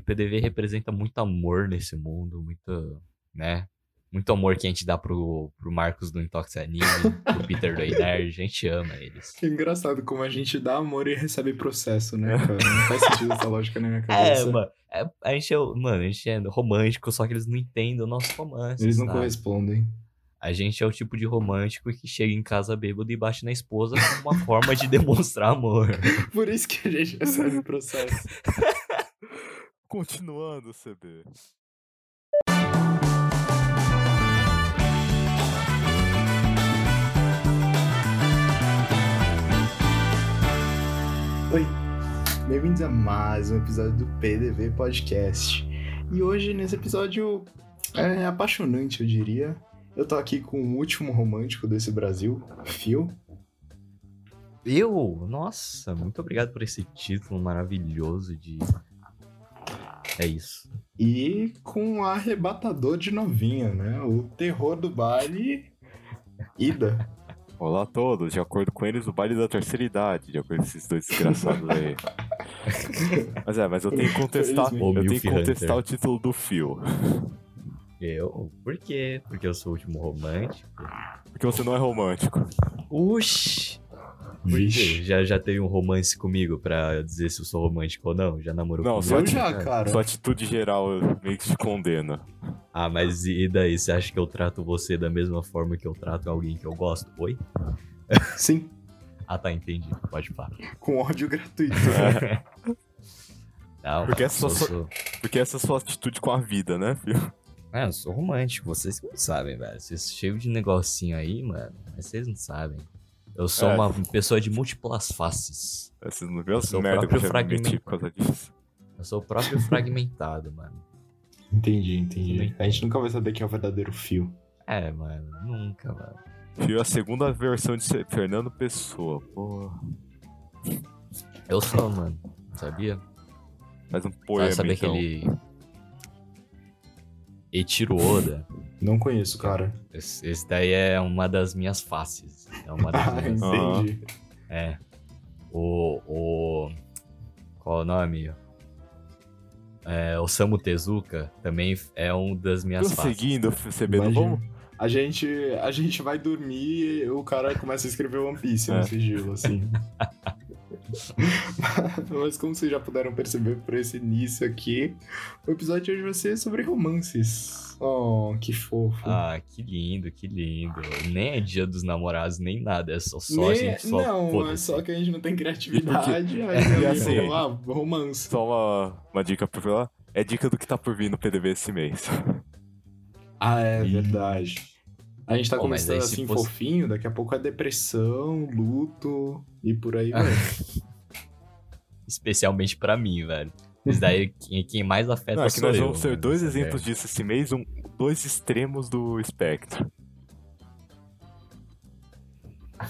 PDV representa muito amor nesse mundo, muito, né? Muito amor que a gente dá pro, pro Marcos do Intox Anime, pro Peter do Nerd, a gente ama eles. Que engraçado como a gente dá amor e recebe processo, né, cara? Não faz sentido essa lógica na minha cabeça. É, mano, é, a gente é, mano, a gente é romântico, só que eles não entendem o nosso romance. Eles não sabe? correspondem. A gente é o tipo de romântico que chega em casa bêbado e bate na esposa como uma forma de demonstrar amor. Por isso que a gente recebe processo. Continuando, CB. Oi, bem-vindos a mais um episódio do PDV Podcast. E hoje, nesse episódio é apaixonante, eu diria, eu tô aqui com o último romântico desse Brasil, Phil. Eu? Nossa, muito obrigado por esse título maravilhoso de. É isso. E com o arrebatador de novinha, né? O terror do baile, Ida. Olá a todos, de acordo com eles, o baile da terceira idade, de acordo com esses dois desgraçados aí. mas é, mas eu tenho que contestar, eu O tenho que contestar o título do Fio. Eu? Por quê? Porque eu sou o último romântico? Porque você não é romântico. Uxi! Quê? Já, já teve um romance comigo pra dizer se eu sou romântico ou não? Já namorou Não, comigo? te- já, cara. Sua atitude geral meio que te condena. Ah, mas e daí? Você acha que eu trato você da mesma forma que eu trato alguém que eu gosto? Oi? Sim, Ah, tá, entendi. Pode falar. com ódio gratuito. Não, Porque essa sou, sua- sou- Porque essa é a sua atitude com a vida, né, filho? É, eu sou romântico, vocês que não sabem, velho. Vocês cheios de negocinho aí, mano. Mas vocês não sabem. Eu sou É. uma pessoa de múltiplas faces. Você não viu as Sou o merda que eu próprio por causa disso. Eu sou o próprio fragmentado, mano. Entendi, entendi. A gente nunca vai saber quem é o verdadeiro Phil. É, mano, nunca, mano. Fio é a segunda versão de Fernando Pessoa. Pô, Eu sou, mano. Sabia? faz um Sabe, poema, sabe então. aquele. Eiichiro Oda? Não conheço, cara. Esse, esse daí é uma das minhas faces. É uma das Ah, minhas. entendi. É. O. o qual é o nome? É, o Samu Tezuka também é um das minhas faces. Prosseguindo, CB, vamos? A gente, a gente vai dormir e o cara começa a escrever One Piece É. no sigilo, assim. Mas como vocês já puderam perceber por esse início aqui, o episódio de hoje vai ser sobre romances. Oh, que fofo. Ah, que lindo, que lindo. Nem é dia dos namorados, nem nada. É só, só a Nem- gente só. não, é só que a gente não tem criatividade. Aí, E aí, assim- ah, romance. Só uma, uma dica pra falar. É dica do que tá por vir no PDV esse mês. Ah, é verdade. A gente tá Pô, começando assim fosse- fofinho, daqui a pouco é depressão, luto e por aí vai. Especialmente pra mim, velho. Isso daí, quem, quem mais afeta Não, é que nós eu, vamos ter dois exemplos ideia. disso esse mês, um, dois extremos do espectro.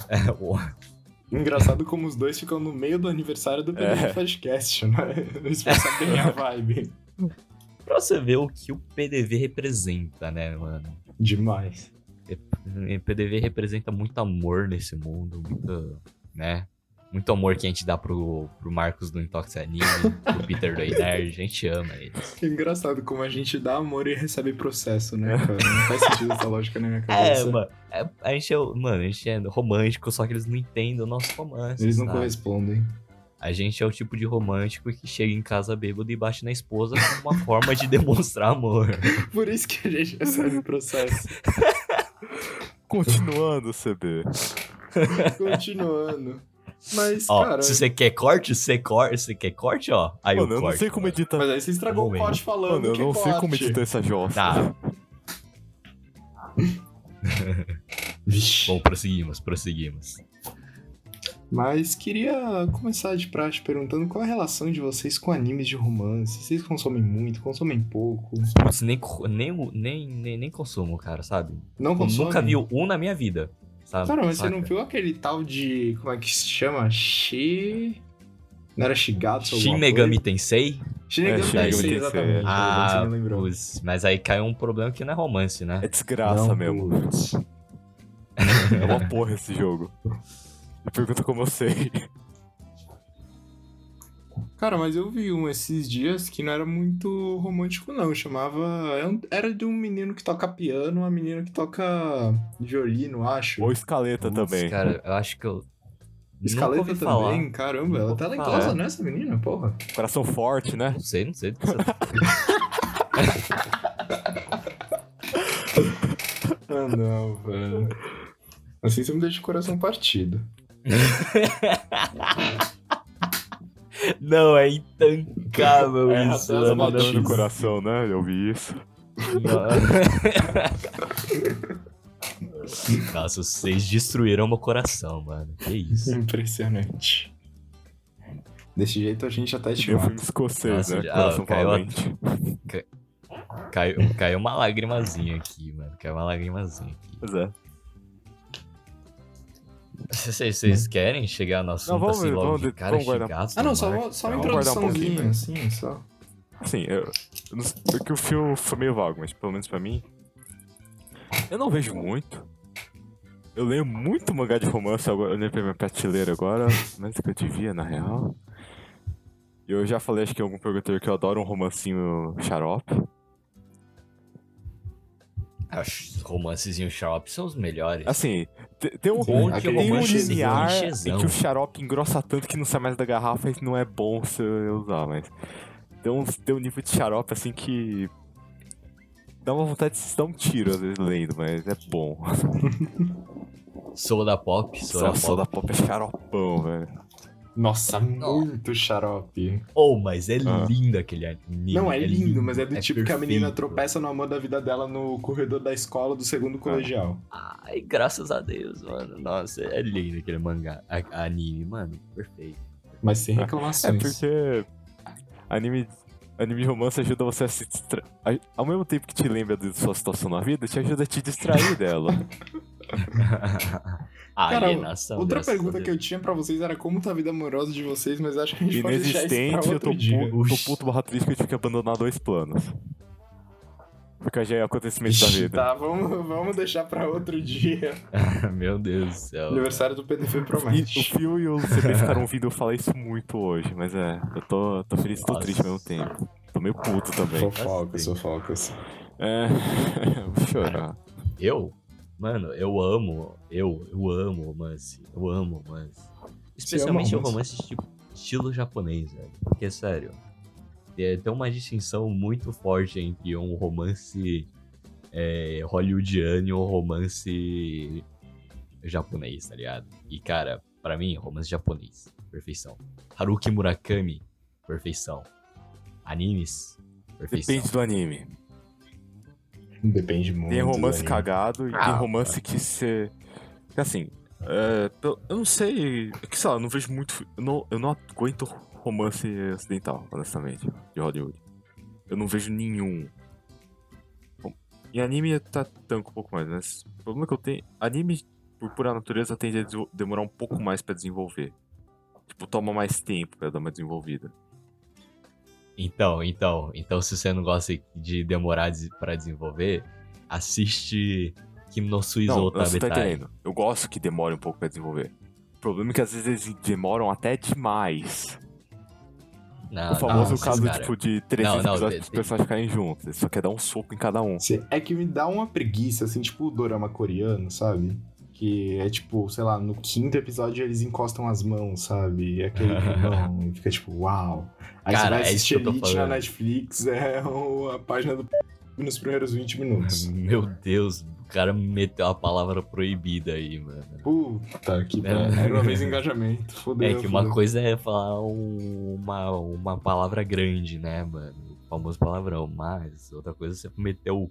É, Engraçado como os dois ficam no meio do aniversário do PDV É. Podcast, né? Isso passa bem a vibe. pra você ver o que o PDV representa, né, mano? Demais. O PDV representa muito amor nesse mundo, muito, né? Muito amor que a gente dá pro, pro Marcos do Intox Anime, pro Peter do Nerd, a gente ama eles. Que engraçado como a gente dá amor e recebe processo, né, cara? Não faz sentido essa lógica na minha É, cabeça. mano, é- a gente é, mano, a gente é romântico, só que eles não entendem o nosso romance. Eles não sabe? correspondem. A gente é o tipo de romântico que chega em casa bêbado e bate na esposa como uma forma de demonstrar amor. Por isso que a gente recebe processo. Continuando, CB. Continuando. Mas, Ó, cara. se você quer corte, você corte, você quer corte, ó. Aí Mano, eu não corte. sei como editar. Mas aí você estragou o corte falando. Mano, eu que não sei como corte. editar essa jossa. Tá, Vixe. bom, prosseguimos, prosseguimos. Mas queria começar de praxe perguntando qual a relação de vocês com animes de romance. Vocês consomem muito, consomem pouco? Putz, nem, nem, nem, nem, nem consumo, cara, sabe? Não Eu consomem? nunca vi um na minha vida. Sabe? Cara, mas você Saca? não viu aquele tal de. Como é que se chama? Shi. Não era Shigatsu? Shin Megami coisa? Tensei? Shin Megami É, Shin Tensei, Megami exatamente. Tensei. Ah, você Ah, putz, mas aí caiu um problema que não é romance, né? É desgraça Não, mesmo. É uma porra esse jogo. Me pergunta como eu sei. Cara, mas eu vi um esses dias que não era muito romântico, não. Chamava. é Era de um menino que toca piano, uma menina que toca violino, acho. Ou escaleta Putz, também. Cara, eu acho que eu. Escaleta também, falar. caramba, ela é ouvi talentosa, falar. né, essa menina, porra. Coração forte, né? Não sei, não sei. Ah, não, velho. Assim você me deixa o coração partido. Não, é intancável É, isso. Tá mano, matando notícias. no coração, né? Eu vi isso. Nossa, vocês destruíram meu coração, mano. Que isso. Impressionante. Desse jeito a gente até te Tem um filme mata. escocês, Nossa, né? já- Coração ah, caiu a-. Caiu, caiu uma lagrimazinha aqui, mano. Caiu uma lagrimazinha aqui. Pois é. Vocês, vocês querem chegar no assunto vamos- assim logo vamos de cara vamos Ah, não, no só, só uma guardar um introduçãozinha, pouquinho. assim, só. Assim, eu, eu não sei, porque o filme foi meio vago, mas pelo menos pra mim. Eu não vejo muito. Eu leio muito mangá de romance agora. Eu olhei pra minha prateleira agora, mais do que eu devia, na real. E Eu já falei, acho que em algum programa que eu adoro um romancinho xarope. Os romancezinhos xarope são os melhores. Assim, te- tem um, Bom tem um linear em que o xarope engrossa tanto que não sai mais da garrafa e não é bom você usar, mas. Tem um, tem um nível de xarope assim que. Dá uma vontade de se dar um tiro às vezes lendo, mas é bom. Soda Pop, Soda Soda, Pop. soda pop é xaropão, velho. Nossa, muito xarope. Oh, mas é Ah. lindo aquele anime. Não, é, lindo, mas é do tipo que a menina perfeito. tropeça no amor da vida dela no corredor da escola do segundo colegial. Ai, graças a Deus, mano. Nossa, é lindo aquele mangá. a- anime, mano. Perfeito. Mas sem É reclamações. porque. Anime, anime romance ajuda você a se distrair. Ao mesmo tempo que te lembra da sua situação na vida, te ajuda a te distrair dela. Cara, Alienação. Outra pergunta Deus. que eu tinha pra vocês era como tá a vida amorosa de vocês, mas acho que a gente pode deixar isso pra Inexistente, eu outro tô, dia. pu- tô puto barra triste que eu tive que abandonar dois planos. Porque já é acontecimento da vida. Tá, vamos, vamos deixar pra outro dia. Meu Deus do céu. Aniversário do PDV E o promete. Fio e o CB ficaram ouvindo eu falar isso muito hoje, mas é, eu tô, tô feliz e tô Nossa. triste ao mesmo tempo. Tô meio puto também. Fofocas, fofocas. É, vou chorar. Eu? Mano, eu amo. Eu, eu amo romance. Eu amo romance. Especialmente o romance? tipo, estilo japonês, velho. Porque, sério, é, tem uma distinção muito forte entre um romance é, hollywoodiano e um romance japonês, tá ligado? E, cara, pra mim, romance japonês, perfeição. Haruki Murakami, perfeição. Animes, perfeição. Depende do anime. Depende muito. Tem romance cagado e tem Ah, romance que você. Assim, é, eu não sei. é Que sei lá, eu não vejo muito. Eu não, eu não aguento romance ocidental, honestamente, de Hollywood. Eu não vejo nenhum. Bom, Em anime tá tanto um pouco mais, mas o problema que eu tenho. Anime, por pura natureza, tende a demorar um pouco mais pra desenvolver. Tipo, toma mais tempo pra dar uma desenvolvida. Então, então, então se você não gosta de demorar pra desenvolver, assiste Kim no Suizo Não, você tá Tabetai. entendendo. Eu gosto que demore um pouco pra desenvolver. O problema é que às vezes eles demoram até demais. Não, o famoso não, caso, cara. tipo, de 300 Não, não, episódios pros personagens ficarem juntos. Ele só quer dar um soco em cada um. É que me dá uma preguiça, assim, tipo o dorama coreano, sabe? Que é tipo, sei lá, no quinto episódio eles encostam as mãos, sabe? E aquele climão, e fica tipo, uau. Aí você Cara, vai é assistir tô Elite na. Netflix, é o- a página do nos primeiros 20 minutos. Meu Deus, o cara meteu a palavra proibida aí, mano. Puta que É. pariu. Era uma vez engajamento. É que uma coisa é falar um- uma, uma palavra grande, né, mano? O famoso palavrão, mas outra coisa é você meteu.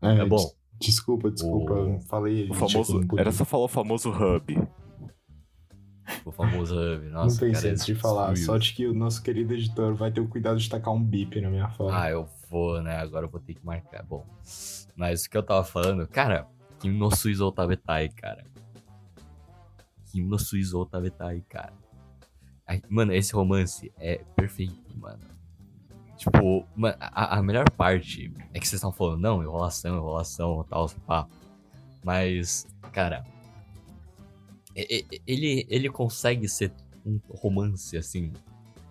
É bom. Des- Desculpa, desculpa. O- Falei O famoso. não podia. Era só falar o famoso hub. O famoso hub. Não Nossa, pensei cara, antes de falar. destruiu. Sorte que o nosso querido editor vai ter o cuidado de tacar um bip na minha fala. Ah, eu vou, né? Agora eu vou ter que marcar. Bom, mas o que eu tava falando, cara, Kim no Suizo Tabetai, cara. Kim no Suizo Tabetai, cara. Ai, mano, esse romance é perfeito, mano. Tipo, a, a melhor parte é que vocês estão falando, não, enrolação, enrolação, tal, pá. Mas, cara, ele, ele consegue ser um romance, assim,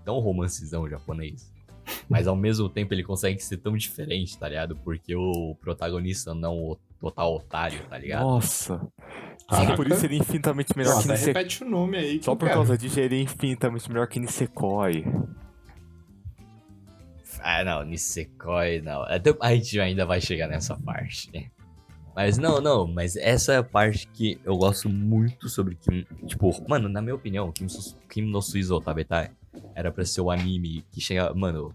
tão romancezão japonês. Mas ao mesmo tempo ele consegue ser tão diferente, tá ligado? Porque o protagonista não o total otário, tá ligado? Nossa. Só Caraca. por isso ele é infinitamente melhor Não, que Nisekoi. repete o nome aí. que Só por quero. causa disso ele é infinitamente melhor que Nisekoi. Ah, não, Nisekoi, não. Até- A gente ainda vai chegar nessa parte. né? Mas não, não, mas essa é a parte que eu gosto muito sobre Kim. Tipo, mano, na minha opinião, Kim, Kim no Suizo Tabetai era pra ser o anime que chega, mano,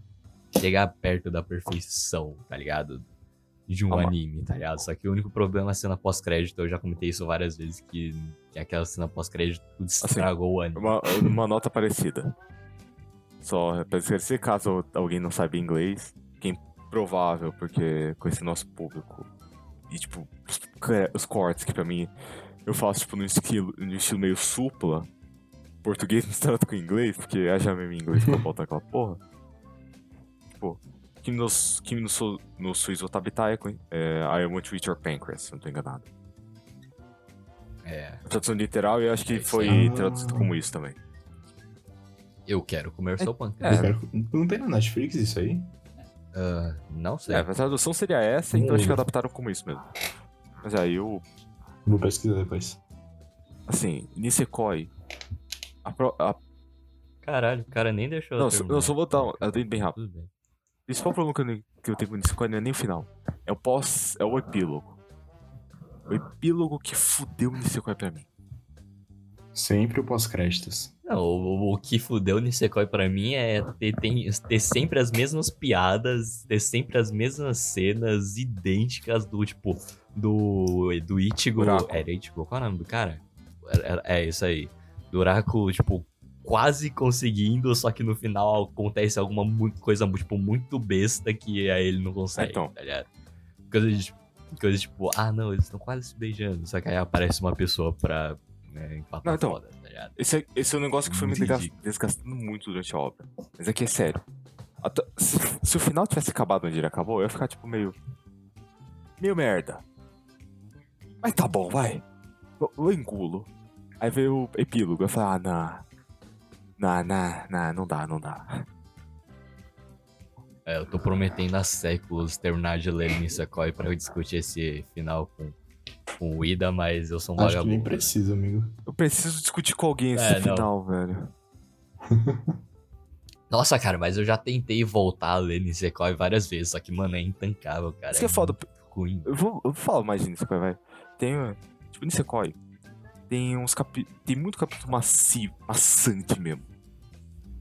chegar perto da perfeição, tá ligado? De um Ah, anime, tá ligado? Só que o único problema é a cena pós-crédito, eu já comentei isso várias vezes, que, que aquela cena pós-crédito tudo estragou o anime. Uma, uma nota parecida. Só pra esclarecer, caso alguém não saiba inglês, que é improvável, porque com esse nosso público. E, tipo, os, cortes que pra mim eu faço, tipo, no estilo, no estilo meio supla, português misturado com inglês, porque haja mesmo inglês pra botar aquela porra. Tipo, Kimi no, Kimi no, Su- no Suizo Tabitai é I Want to Eat Your Pancreas, se não tô enganado. É, A tradução literal eu acho que É foi traduzido como isso também. Eu quero comer seu É. pâncreas. Eu quero- Não tem na Netflix isso aí? Ah, não sei. É, a tradução seria essa, então Hum. acho que adaptaram como isso mesmo. Mas aí eu, Vou pesquisar depois. assim, Nisekoi. A pro, a, Caralho, o cara nem deixou. não, só, não, só vou dar um, eu bem rápido. Tudo bem. O principal problema que eu, que eu tenho com Nisekoi não é nem o final. É o pós. É o epílogo. O epílogo que fudeu o Nisekoi pra mim. Sempre o pós-créditos. Não, o, o que fudeu Nisekoi pra mim é ter, tem- ter sempre as mesmas piadas, ter sempre as mesmas cenas idênticas do, tipo, do, do Ichigo. Urako. Era Ichigo? Qual é o nome do cara? Era- era- É, isso aí. Do Urako, tipo, quase conseguindo, só que no final acontece alguma coisa, tipo, muito besta que aí ele não consegue, Então. tá ligado? Coisa de, tipo, coisa tipo, ah, não, eles estão quase se beijando, só que aí aparece uma pessoa pra né, empatar Não, então. foda, tá ligado? Esse é, esse é um negócio que foi me desgastando muito durante a obra. Mas que é sério. Até- se, se o final tivesse acabado onde ele acabou, eu ia ficar tipo meio. meio merda. Mas tá bom, vai. Eu, eu engulo. Aí veio o epílogo. Eu falei, ah, não. Não, não, não, não dá, não dá. É, eu tô prometendo há séculos terminar de ler Nisekoi pra eu discutir esse final com, com o Ida, mas eu sou um Acho que nem precisa, amigo. Eu preciso discutir com alguém esse É, não. final, velho. Nossa, cara, mas eu já tentei voltar a ler Nisekoi várias vezes, só que, mano, é intancável, cara. Isso que é foda. ruim. Eu vou, eu falo mais de Nisekoi, vai. Tem, tipo, Nisekoi. Tem uns capi... Tem muito capítulo macio, maçante mesmo.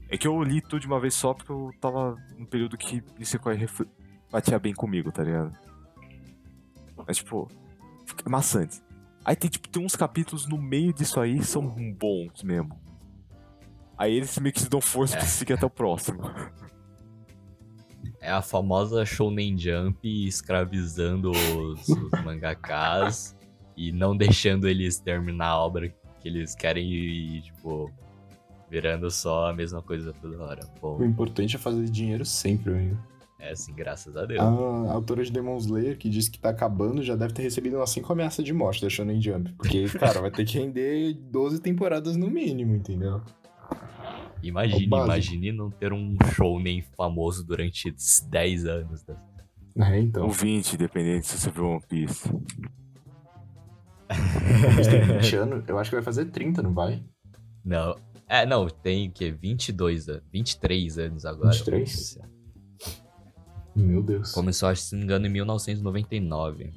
É que eu li tudo de uma vez só porque eu tava num período que Nisekoi ref... batia bem comigo, tá ligado? Mas, tipo, fica maçante. Aí tem, tipo, tem uns capítulos no meio disso aí que são bons mesmo. Aí eles meio que se dão força pra seguir até o próximo. É a famosa Shonen Jump escravizando os, os mangakas e não deixando eles terminar a obra que eles querem e, tipo, virando só a mesma coisa toda hora. O Bom, importante é fazer dinheiro sempre, amigo. É assim, graças a Deus. A autora de Demon Slayer, que disse que tá acabando, já deve ter recebido umas 5 ameaças de morte da Shonen Jump. Porque, cara, vai ter que render 12 temporadas no mínimo, entendeu? Imagine, É imagine não ter um shounen famoso durante 10 anos. né? É, então. Ou 20, dependendo se você viu One Piece. Têm 20 anos, eu acho que vai fazer 30, não vai? Não. É, não, tem o quê? 22 anos, 23 anos agora. 23? Meu Deus. Começou, acho se não me engano, em 1999.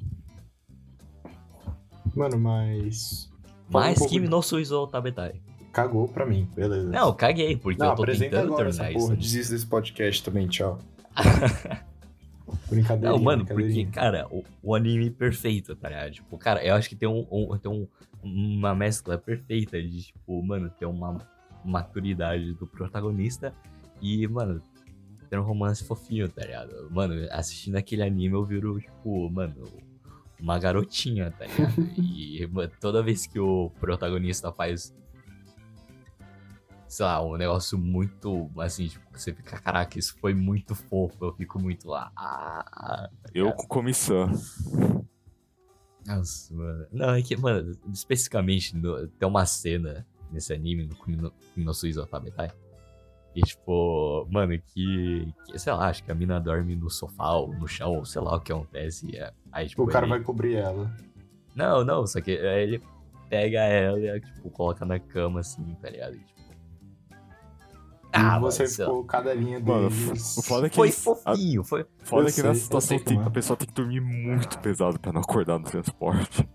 Mano, mas. Fala um Mas pouco Kimi de- no Suizo Tabetai. Cagou pra mim, beleza. Não, caguei, porque Não, eu tô tentando agora essa porra. isso. Desista desse podcast também, tchau. Brincadeira. Não, mano, porque, cara, o, o anime perfeito, tá ligado? Tipo, cara, eu acho que tem, um, um- tem um- uma mescla perfeita de, tipo, mano, ter uma maturidade do protagonista e, mano, ter um romance fofinho, tá ligado? Mano, assistindo aquele anime eu viro, tipo, mano, uma garotinha, tá ligado? E mano, toda vez que o protagonista faz, sei lá, um negócio muito, assim, tipo, você fica, caraca, isso foi muito fofo, eu fico muito lá, ah, Eu com comissão. Nossa, mano. Não, é que, mano, especificamente no- tem uma cena nesse anime, no Kumi no, no Tabetai, E, tipo, mano, que, que, sei lá, acho que a mina dorme no sofá ou no chão, ou sei lá o que acontece. e, é- Aí, tipo, o cara ele- vai cobrir ela. Não, não, só que aí ele pega ela e, tipo, coloca na cama, assim, tá ligado? E, tipo... e você mano, ficou cada linha Mano, deles. o foda que Foi fofinho, foi... Foda que nessa situação tem- é. a pessoa tem que dormir muito pesado pra não acordar no transporte.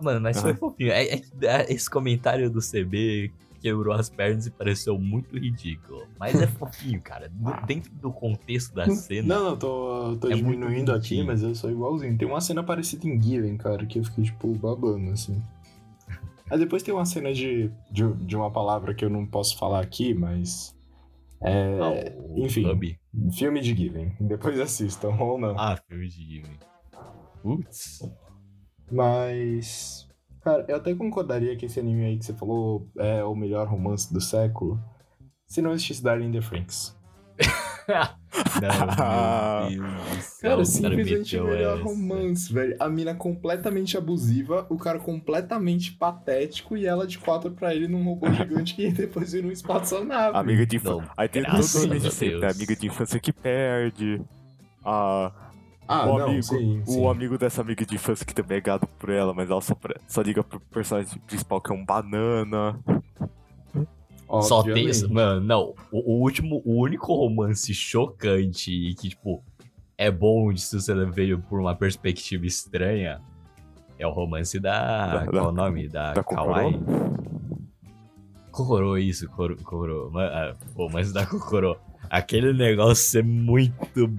Mano, mas foi fofinho. É, é é, esse comentário do CB quebrou as pernas e pareceu muito ridículo. Mas é fofinho, cara. No- Dentro do contexto da cena. Não, não, tô, tô É diminuindo aqui, mas eu sou igualzinho. Tem uma cena parecida em Given, cara, que eu fiquei, tipo, babando, assim. Aí depois tem uma cena de, de, de uma palavra que eu não posso falar aqui, mas. É. Ah, enfim. Hub. Filme de Given. Depois assistam, ou não. Ah, filme de Ghibli. Putz. Mas. Cara, eu até concordaria que esse anime aí que você falou é o melhor romance do século. Se não existisse Darling in the Franks. Não, meu Deus. Cara, o simplesmente o melhor essa. romance, velho. A mina completamente abusiva, o cara completamente patético e ela de quatro pra ele num robô gigante que depois vira um espaçonave. Amiga de infância. Aí tem todo o né? Amiga de infância que perde. A, Ah, o não, amigo, sim, sim. o amigo dessa amiga de infância que também é gado por ela, mas ela só, só liga pro personagem principal que é um banana. Só tem isso. Mano, não. O, o último, o único romance chocante e que, tipo, é bom de se você veio por uma perspectiva estranha é o romance da. Da- qual é da- o nome? Da, da Kawaii. Kokoro, isso, Kokoro. O romance da Kokoro. Aquele negócio é muito.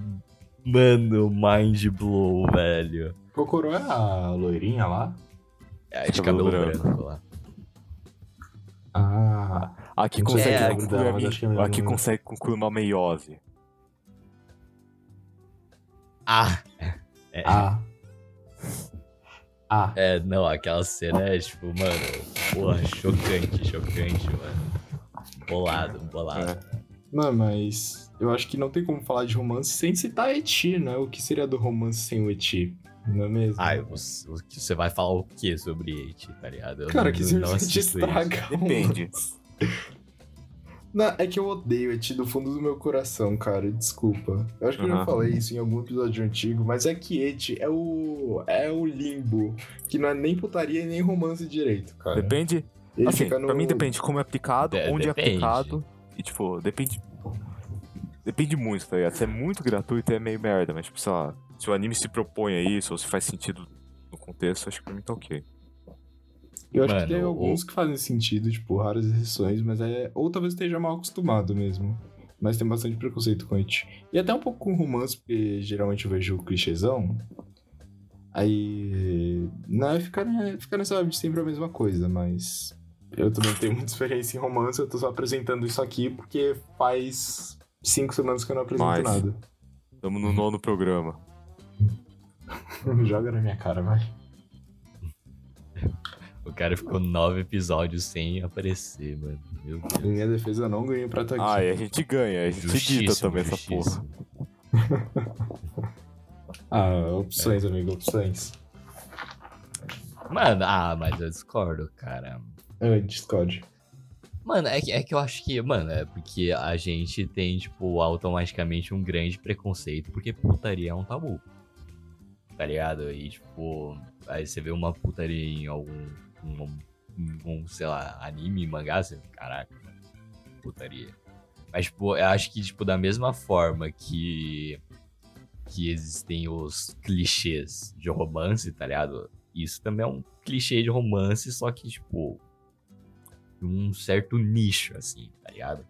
Mano, mind blow, velho. Kokoro é a loirinha lá? É de Cabelo cabelo branco. branco lá. Ah, Aqui Não sei consegue, se é concluir, a que é melhor aqui não. consegue concluir uma meiose. Ah! ah. Ah. É, não, aquela cena é tipo, mano, porra, chocante, chocante, mano. Bolado, bolado. É. Mano, mas eu acho que não tem como falar de romance sem citar Eti, né? O que seria do romance sem o Eti? Não é mesmo? Ai, você, você vai falar o que sobre It, tá ligado? Eu Cara, não- que não simplesmente assisto estraga. o Depende. Não, é que eu odeio Eti do fundo do meu coração, cara. Desculpa. Eu acho que eu já falei isso em algum episódio antigo, mas é que Eti é o. é o limbo. Que não é nem putaria e nem romance direito, cara. Depende. Ele assim, fica no- pra mim depende de como é aplicado, De- onde depende. é aplicado. E tipo, depende. Depende muito, tá ligado? Se é muito gratuito é meio merda, mas tipo, sei lá, se o anime se propõe a isso, ou se faz sentido no contexto, acho que pra mim tá ok. Eu acho Mano, que tem alguns que fazem sentido, tipo, raras exceções, mas é. Ou talvez esteja mal acostumado mesmo. Mas tem bastante preconceito com it. E até um pouco com romance, porque geralmente eu vejo o clichêzão. Aí. Não, fica, né, fica nessa vibe de sempre a mesma coisa, mas. Eu também não tenho muita experiência em romance, eu tô só apresentando isso aqui porque faz cinco semanas que eu não apresento Mas- nada. Tamo no nono programa. Joga na minha cara, vai. O cara ficou nove episódios sem aparecer, mano. Meu Deus. Em minha defesa eu não ganhei pra estar aqui. Ah, e a gente ganha, a gente edita Justíssimo, também essa porra. Ah, opções, amigo, opções. Mano, ah, mas eu discordo, cara. Ah, Discord. Mano, é que, é que eu acho que, mano, é porque a gente tem, tipo, automaticamente um grande preconceito, porque putaria é um tabu. Tá ligado? E, tipo, aí você vê uma putaria em algum, um, um, sei lá, anime, mangá, você, caraca, putaria. Mas, tipo, eu acho que, tipo, da mesma forma que, que existem os clichês de romance, tá ligado? Isso também é um clichê de romance, só que, tipo, um certo nicho, assim, tá ligado?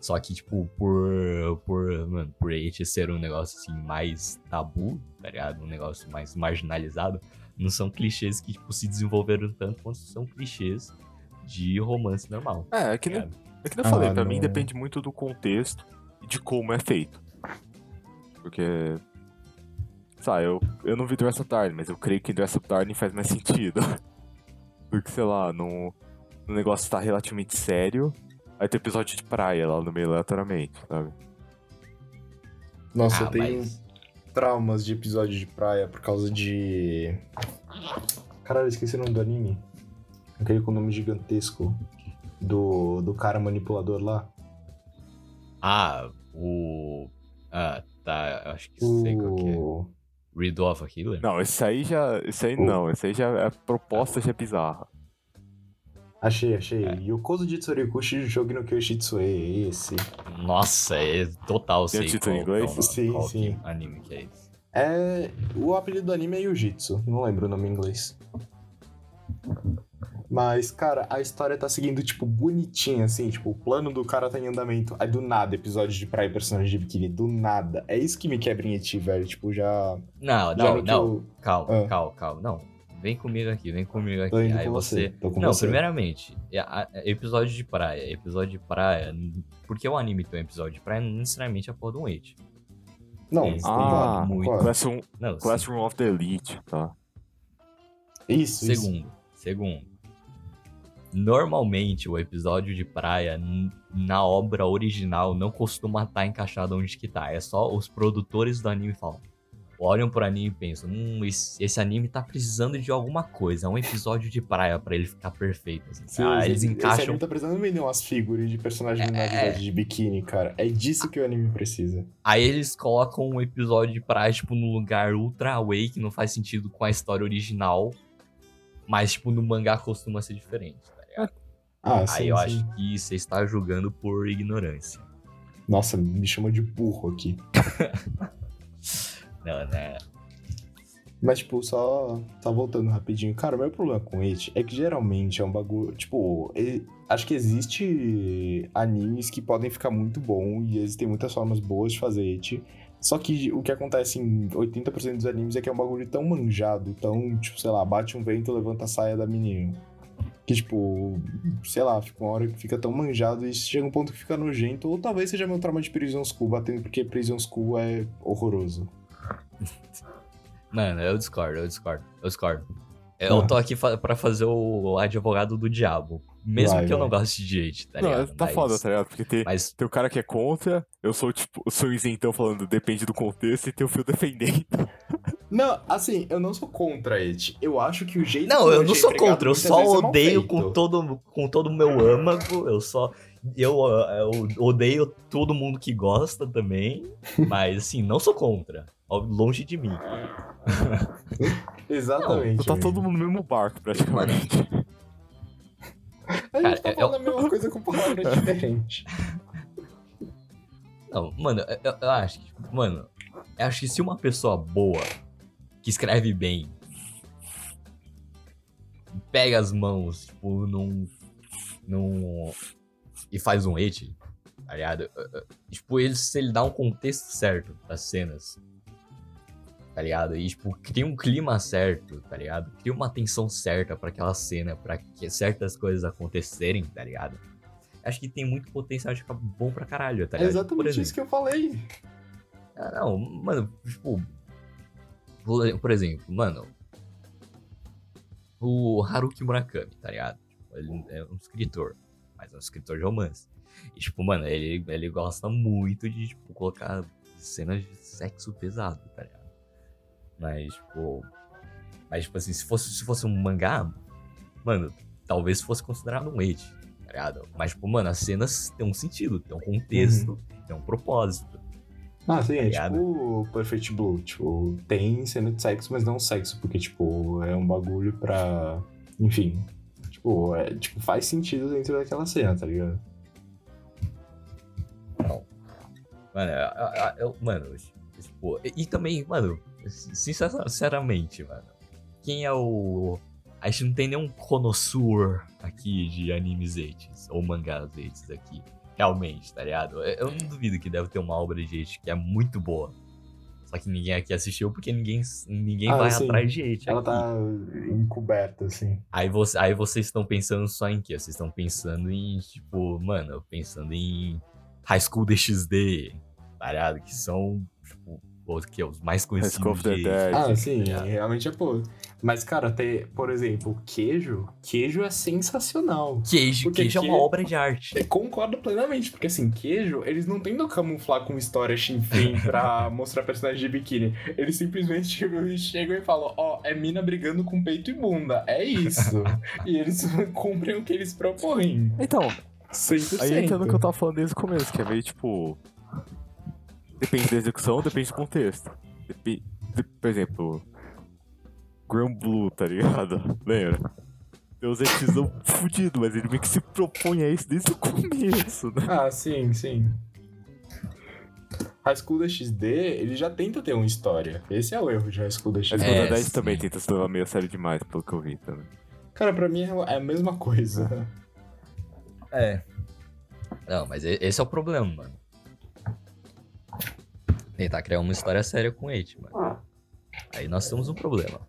Só que, tipo, por, por, mano, por ele ser um negócio, assim, mais tabu, tá ligado? Um negócio mais marginalizado, não são clichês que, tipo, se desenvolveram tanto quanto são clichês de romance normal. É, é que tá nem, é que nem eu Ah, falei, pra não. mim depende muito do contexto e de como é feito. Porque. Sabe, eu, eu não vi Dress Up Darling, mas eu creio que Dress Up Darling faz mais sentido. Porque, sei lá, no, no negócio tá relativamente sério, aí tem episódio de praia lá no meio aleatoriamente, sabe? Nossa, Ah, eu tenho mas- traumas de episódio de praia por causa de. Caralho, esqueci o nome do anime. Aquele com nome gigantesco. Do, do cara manipulador lá. Ah, o. Ah, tá. eu Acho que sei qual que é. O... Riddle of a Killer? Não, esse aí já. Esse aí O- não, esse aí já. A proposta já é bizarra. Achei, achei. É. E o Kozo Jitsurikushi Jogi no Kyoshitsue, esse. Nossa, é total Tem sei título em qual- inglês? qual- Sim, qual sim. que anime que é esse. É. O apelido do anime é Yujitsu, não lembro o nome em inglês. Mas, cara, a história tá seguindo, tipo, bonitinha, assim, tipo, o plano do cara tá em andamento. Aí do nada, episódio de praia e personagem de biquíni, do nada. É isso que me quebra em Eti, velho. Tipo, já. Não, já não, não. eu- Calma, Ah. calma, calma. Não. Vem comigo aqui, vem comigo aqui. Tô indo Aí com você. você. Tô com não, você. primeiramente, é- é episódio de praia. Episódio de praia. Porque o anime tem um episódio de praia, não necessariamente é por um hate. Não, Eles Ah, muito. Classroom, Não, sim. Classroom of the Elite, tá? Isso, isso. Segundo, segundo. Normalmente o episódio de praia na obra original não costuma estar encaixado onde que tá. É só os produtores do anime falam. Olham pro anime e pensam, hum, esse, esse anime tá precisando de alguma coisa. É um episódio de praia pra ele ficar perfeito. assim. Sim, ah, sim, eles sim. Esse encaixam. anime tá precisando vender umas figuras de personagem É, é. de biquíni, cara. É disso que o anime precisa. Aí eles colocam um episódio de praia, tipo, num lugar ultra away, que não faz sentido com a história original. Mas, tipo, no mangá costuma ser diferente, tá ligado? Ah, sim, Aí eu sim. acho que você está julgando por ignorância. Nossa, me chama de burro aqui. Não, né? Mas, tipo, só, só voltando rapidinho. Cara, o meu problema com It é que geralmente é um bagulho. Tipo, e- acho que existe animes que podem ficar muito bom e existem muitas formas boas de fazer It. Só que o que acontece em 80% dos animes é que é um bagulho tão manjado, tão, tipo, sei lá, bate um vento, levanta a saia da menina. Que, tipo, sei lá, fica uma hora que fica tão manjado e chega um ponto que fica nojento. Ou talvez seja meu trauma de Prison School, batendo porque Prison School é horroroso. Mano, eu discordo, eu discordo, eu discordo. Eu Ah. tô aqui fa pra fazer o advogado do diabo. Mesmo Vai, que eu vai. não goste de hate, tá não, ligado? tá Mas- foda, tá ligado? Porque tem, Mas, tem o cara que é contra, eu sou tipo, eu sou isentão falando depende do contexto, e tem o fio defendendo. Não, assim, eu não sou contra It. Eu acho que o jeito Não, eu não é sou empregado contra, eu só é odeio feito. com todo com todo o meu âmago, eu só eu, eu odeio todo mundo que gosta também, mas assim, não sou contra, longe de mim. Exatamente. tá amigo. todo mundo no mesmo barco, praticamente. A gente Cara, tá é- falando a mesma coisa com palavras diferentes. Não, mano, eu, eu- acho que, mano, eu acho que se uma pessoa boa, que escreve bem, pega as mãos, tipo, num. num. e faz um hate, tá ligado? Tipo, ele, se ele dá um contexto certo das cenas, tá ligado? E, tipo, cria um clima certo, tá ligado? Cria uma tensão certa pra aquela cena, pra que certas coisas acontecerem, tá ligado? Acho que tem muito potencial de ficar bom pra caralho, tá É ligado? exatamente Por exemplo, isso que eu falei. ah, não, mano, tipo. Por, por exemplo, mano. O Haruki Murakami, tá ligado? Tipo, ele é um escritor, mas é um escritor de romance. E, tipo, mano, ele, ele gosta muito de, tipo, colocar cenas de sexo pesado, tá ligado? Mas, tipo. Mas, tipo assim, se fosse, se fosse um mangá, mano, talvez fosse considerado um hate, tá ligado? Mas, tipo, mano, as cenas têm um sentido, tem um contexto, tem um propósito. Ah, sim, é ligado? tipo Perfect Blue. Tipo, tem cena de sexo, mas não sexo, porque, tipo, é um bagulho pra. Enfim. Tipo, é, tipo, faz sentido dentro daquela cena, tá ligado? Mano, eu, eu- eu- mano, tipo, e, e também, mano, sinceramente, mano, quem é o. A gente não tem nenhum connoisseur aqui de animes eights, ou mangás eights aqui, realmente, tá ligado? Eu, não duvido que deve ter uma obra de eight que é muito boa. Só que ninguém aqui assistiu porque ninguém, ninguém Ah, vai sim. atrás de eight Ela aqui. tá encoberta, assim. Aí, você, aí vocês estão pensando só em quê? Vocês estão pensando em, tipo, mano, pensando em High School DxD, tá ligado? Que são, Pô, que é os mais High School conhecidos of the de... Dead. Ah, sim, ligado? realmente é pô. Mas, cara, ter, por exemplo, queijo, queijo é sensacional. Queijo, queijo é uma obra de arte. Eu concordo plenamente, porque assim, queijo, eles não tentam camuflar com história chinfrim pra mostrar personagem de biquíni. Eles simplesmente chegam e falam, ó, é mina brigando com peito e bunda. É isso. e eles cumprem o que eles propõem. Então, 100%. aí entra no que eu tava falando desde o começo, que é meio tipo. Depende da execução, depende do contexto. Depe- de- por exemplo, Grand Blue, tá ligado? Lembra? Deus é tesão fudido, mas ele meio que se propõe a isso desde o começo, né? Ah, sim, sim. High School DxD, ele já tenta ter uma história. Esse é o erro de High School Mas DxD. o É, 10 sim. também tenta se levar meio sério demais, pelo que eu vi também. Cara, pra mim é a mesma coisa. É. Não, mas esse é o problema, mano. Tentar criar uma história séria com Eight, mano. Aí nós temos um problema.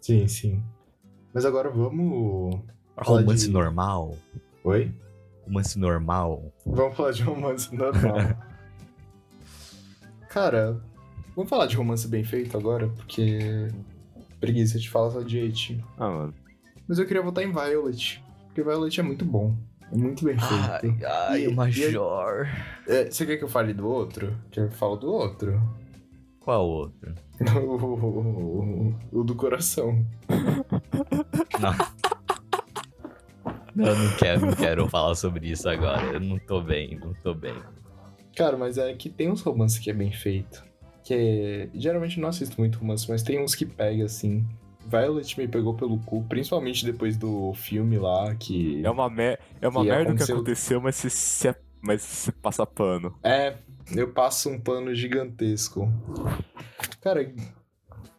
Sim, sim. Mas agora vamos. Romance de- normal. Oi? Romance normal. Vamos falar de romance normal. Cara, vamos falar de romance bem feito agora, porque. Preguiça de falar só de Eight. Ah, mano. Mas eu queria votar em Violet. Porque Violet é muito bom. É muito bem feito. Ai, ai, E- o e- Major. É, você quer que eu fale do outro? Quer que eu falo do outro? Qual outro? o, o do coração. Não. Não, eu não quero, não quero falar sobre isso agora. Eu não tô bem, não tô bem. Cara, mas é que tem uns romances que é bem feito. Que é... Geralmente eu não assisto muito romance, mas tem uns que pega assim. Violet me pegou pelo cu, principalmente depois do filme lá, que. É uma, mer é uma Que merda o que aconteceu- aconteceu, mas você, se- mas você passa pano. É, eu passo um pano gigantesco. Cara,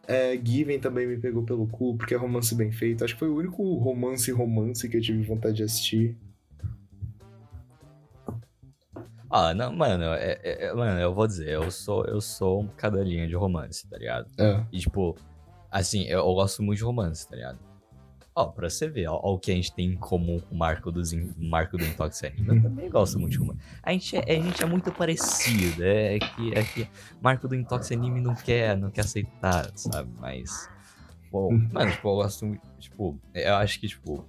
é, Given também me pegou pelo cu, porque é romance bem feito. Acho que foi o único romance romance que eu tive vontade de assistir. Ah, não, mano, é, é- é- mano, eu vou dizer, eu sou, eu sou um cadelinha de romance, tá ligado? É. E, tipo, assim, eu, eu gosto muito de romance, tá ligado? Ó, pra você ver, ó, ó o que a gente tem em comum com o Marco do, Zin- Marco do Intox Anime. Eu também gosto muito de romance. A gente é, a gente é muito parecido, é que, é que Marco do Intox Anime não quer, não quer aceitar, sabe? Mas, pô, mano, tipo, eu gosto muito, tipo, eu acho que, tipo,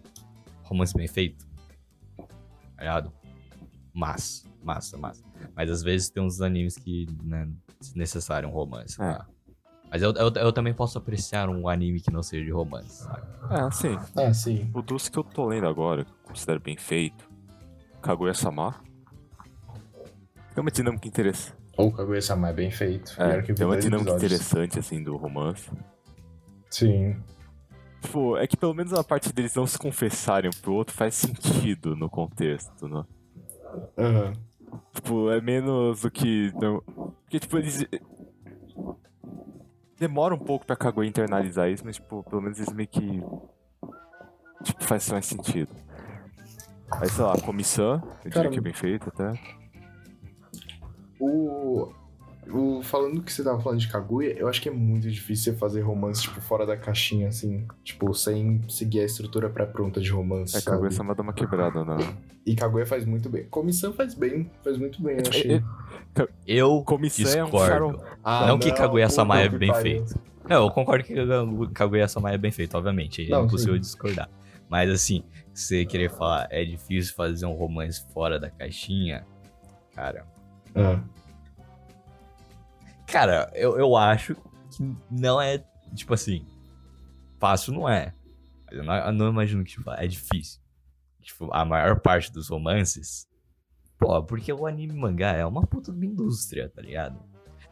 romance bem feito, tá ligado? Massa, massa, massa. Mas às vezes tem uns animes que, né, necessário um romance, É. tá? Mas eu, eu, eu também posso apreciar um anime que não seja de romance, sabe? É, assim, Ah, sim. o dos que eu tô lendo agora, que eu considero bem feito, Kaguya-sama. Tem uma dinâmica interessante. Ou Kaguya-sama é bem feito. É, que tem uma dinâmica episódios. interessante, assim, do romance. Sim. Tipo, é que pelo menos a parte deles não se confessarem um pro outro faz sentido no contexto, né? Aham. Tipo, é menos do que. Não... Porque, tipo, eles. Demora um pouco pra Kaguya internalizar isso, mas, tipo, pelo menos eles meio que. Tipo, faz mais sentido. Aí, sei lá, comissão, eu diria Cara, que é bem feito até. O, o. Falando que você tava falando de Kaguya, eu acho que é muito difícil você fazer romance, tipo, fora da caixinha, assim. Tipo, sem seguir a estrutura pré-pronta de romance. É, sabe? Kaguya sama dá uma quebrada na. E Kaguya faz muito bem. Comissão faz bem, faz muito bem, eu É, achei. é, Eu Comissão é um discordo. Ah, não que Kaguya-sama é que bem pariu. feito. Não, eu concordo que Kaguya-sama é bem feito, obviamente. É Não, impossível sim. discordar. Mas assim, você querer falar é difícil fazer um romance fora da caixinha, cara. Ah, Cara, eu, eu acho que não é, tipo assim, fácil não é. Eu não, eu não imagino que tipo, é difícil. Tipo, a maior parte dos romances. Pô, porque o anime e mangá é uma puta de indústria, tá ligado?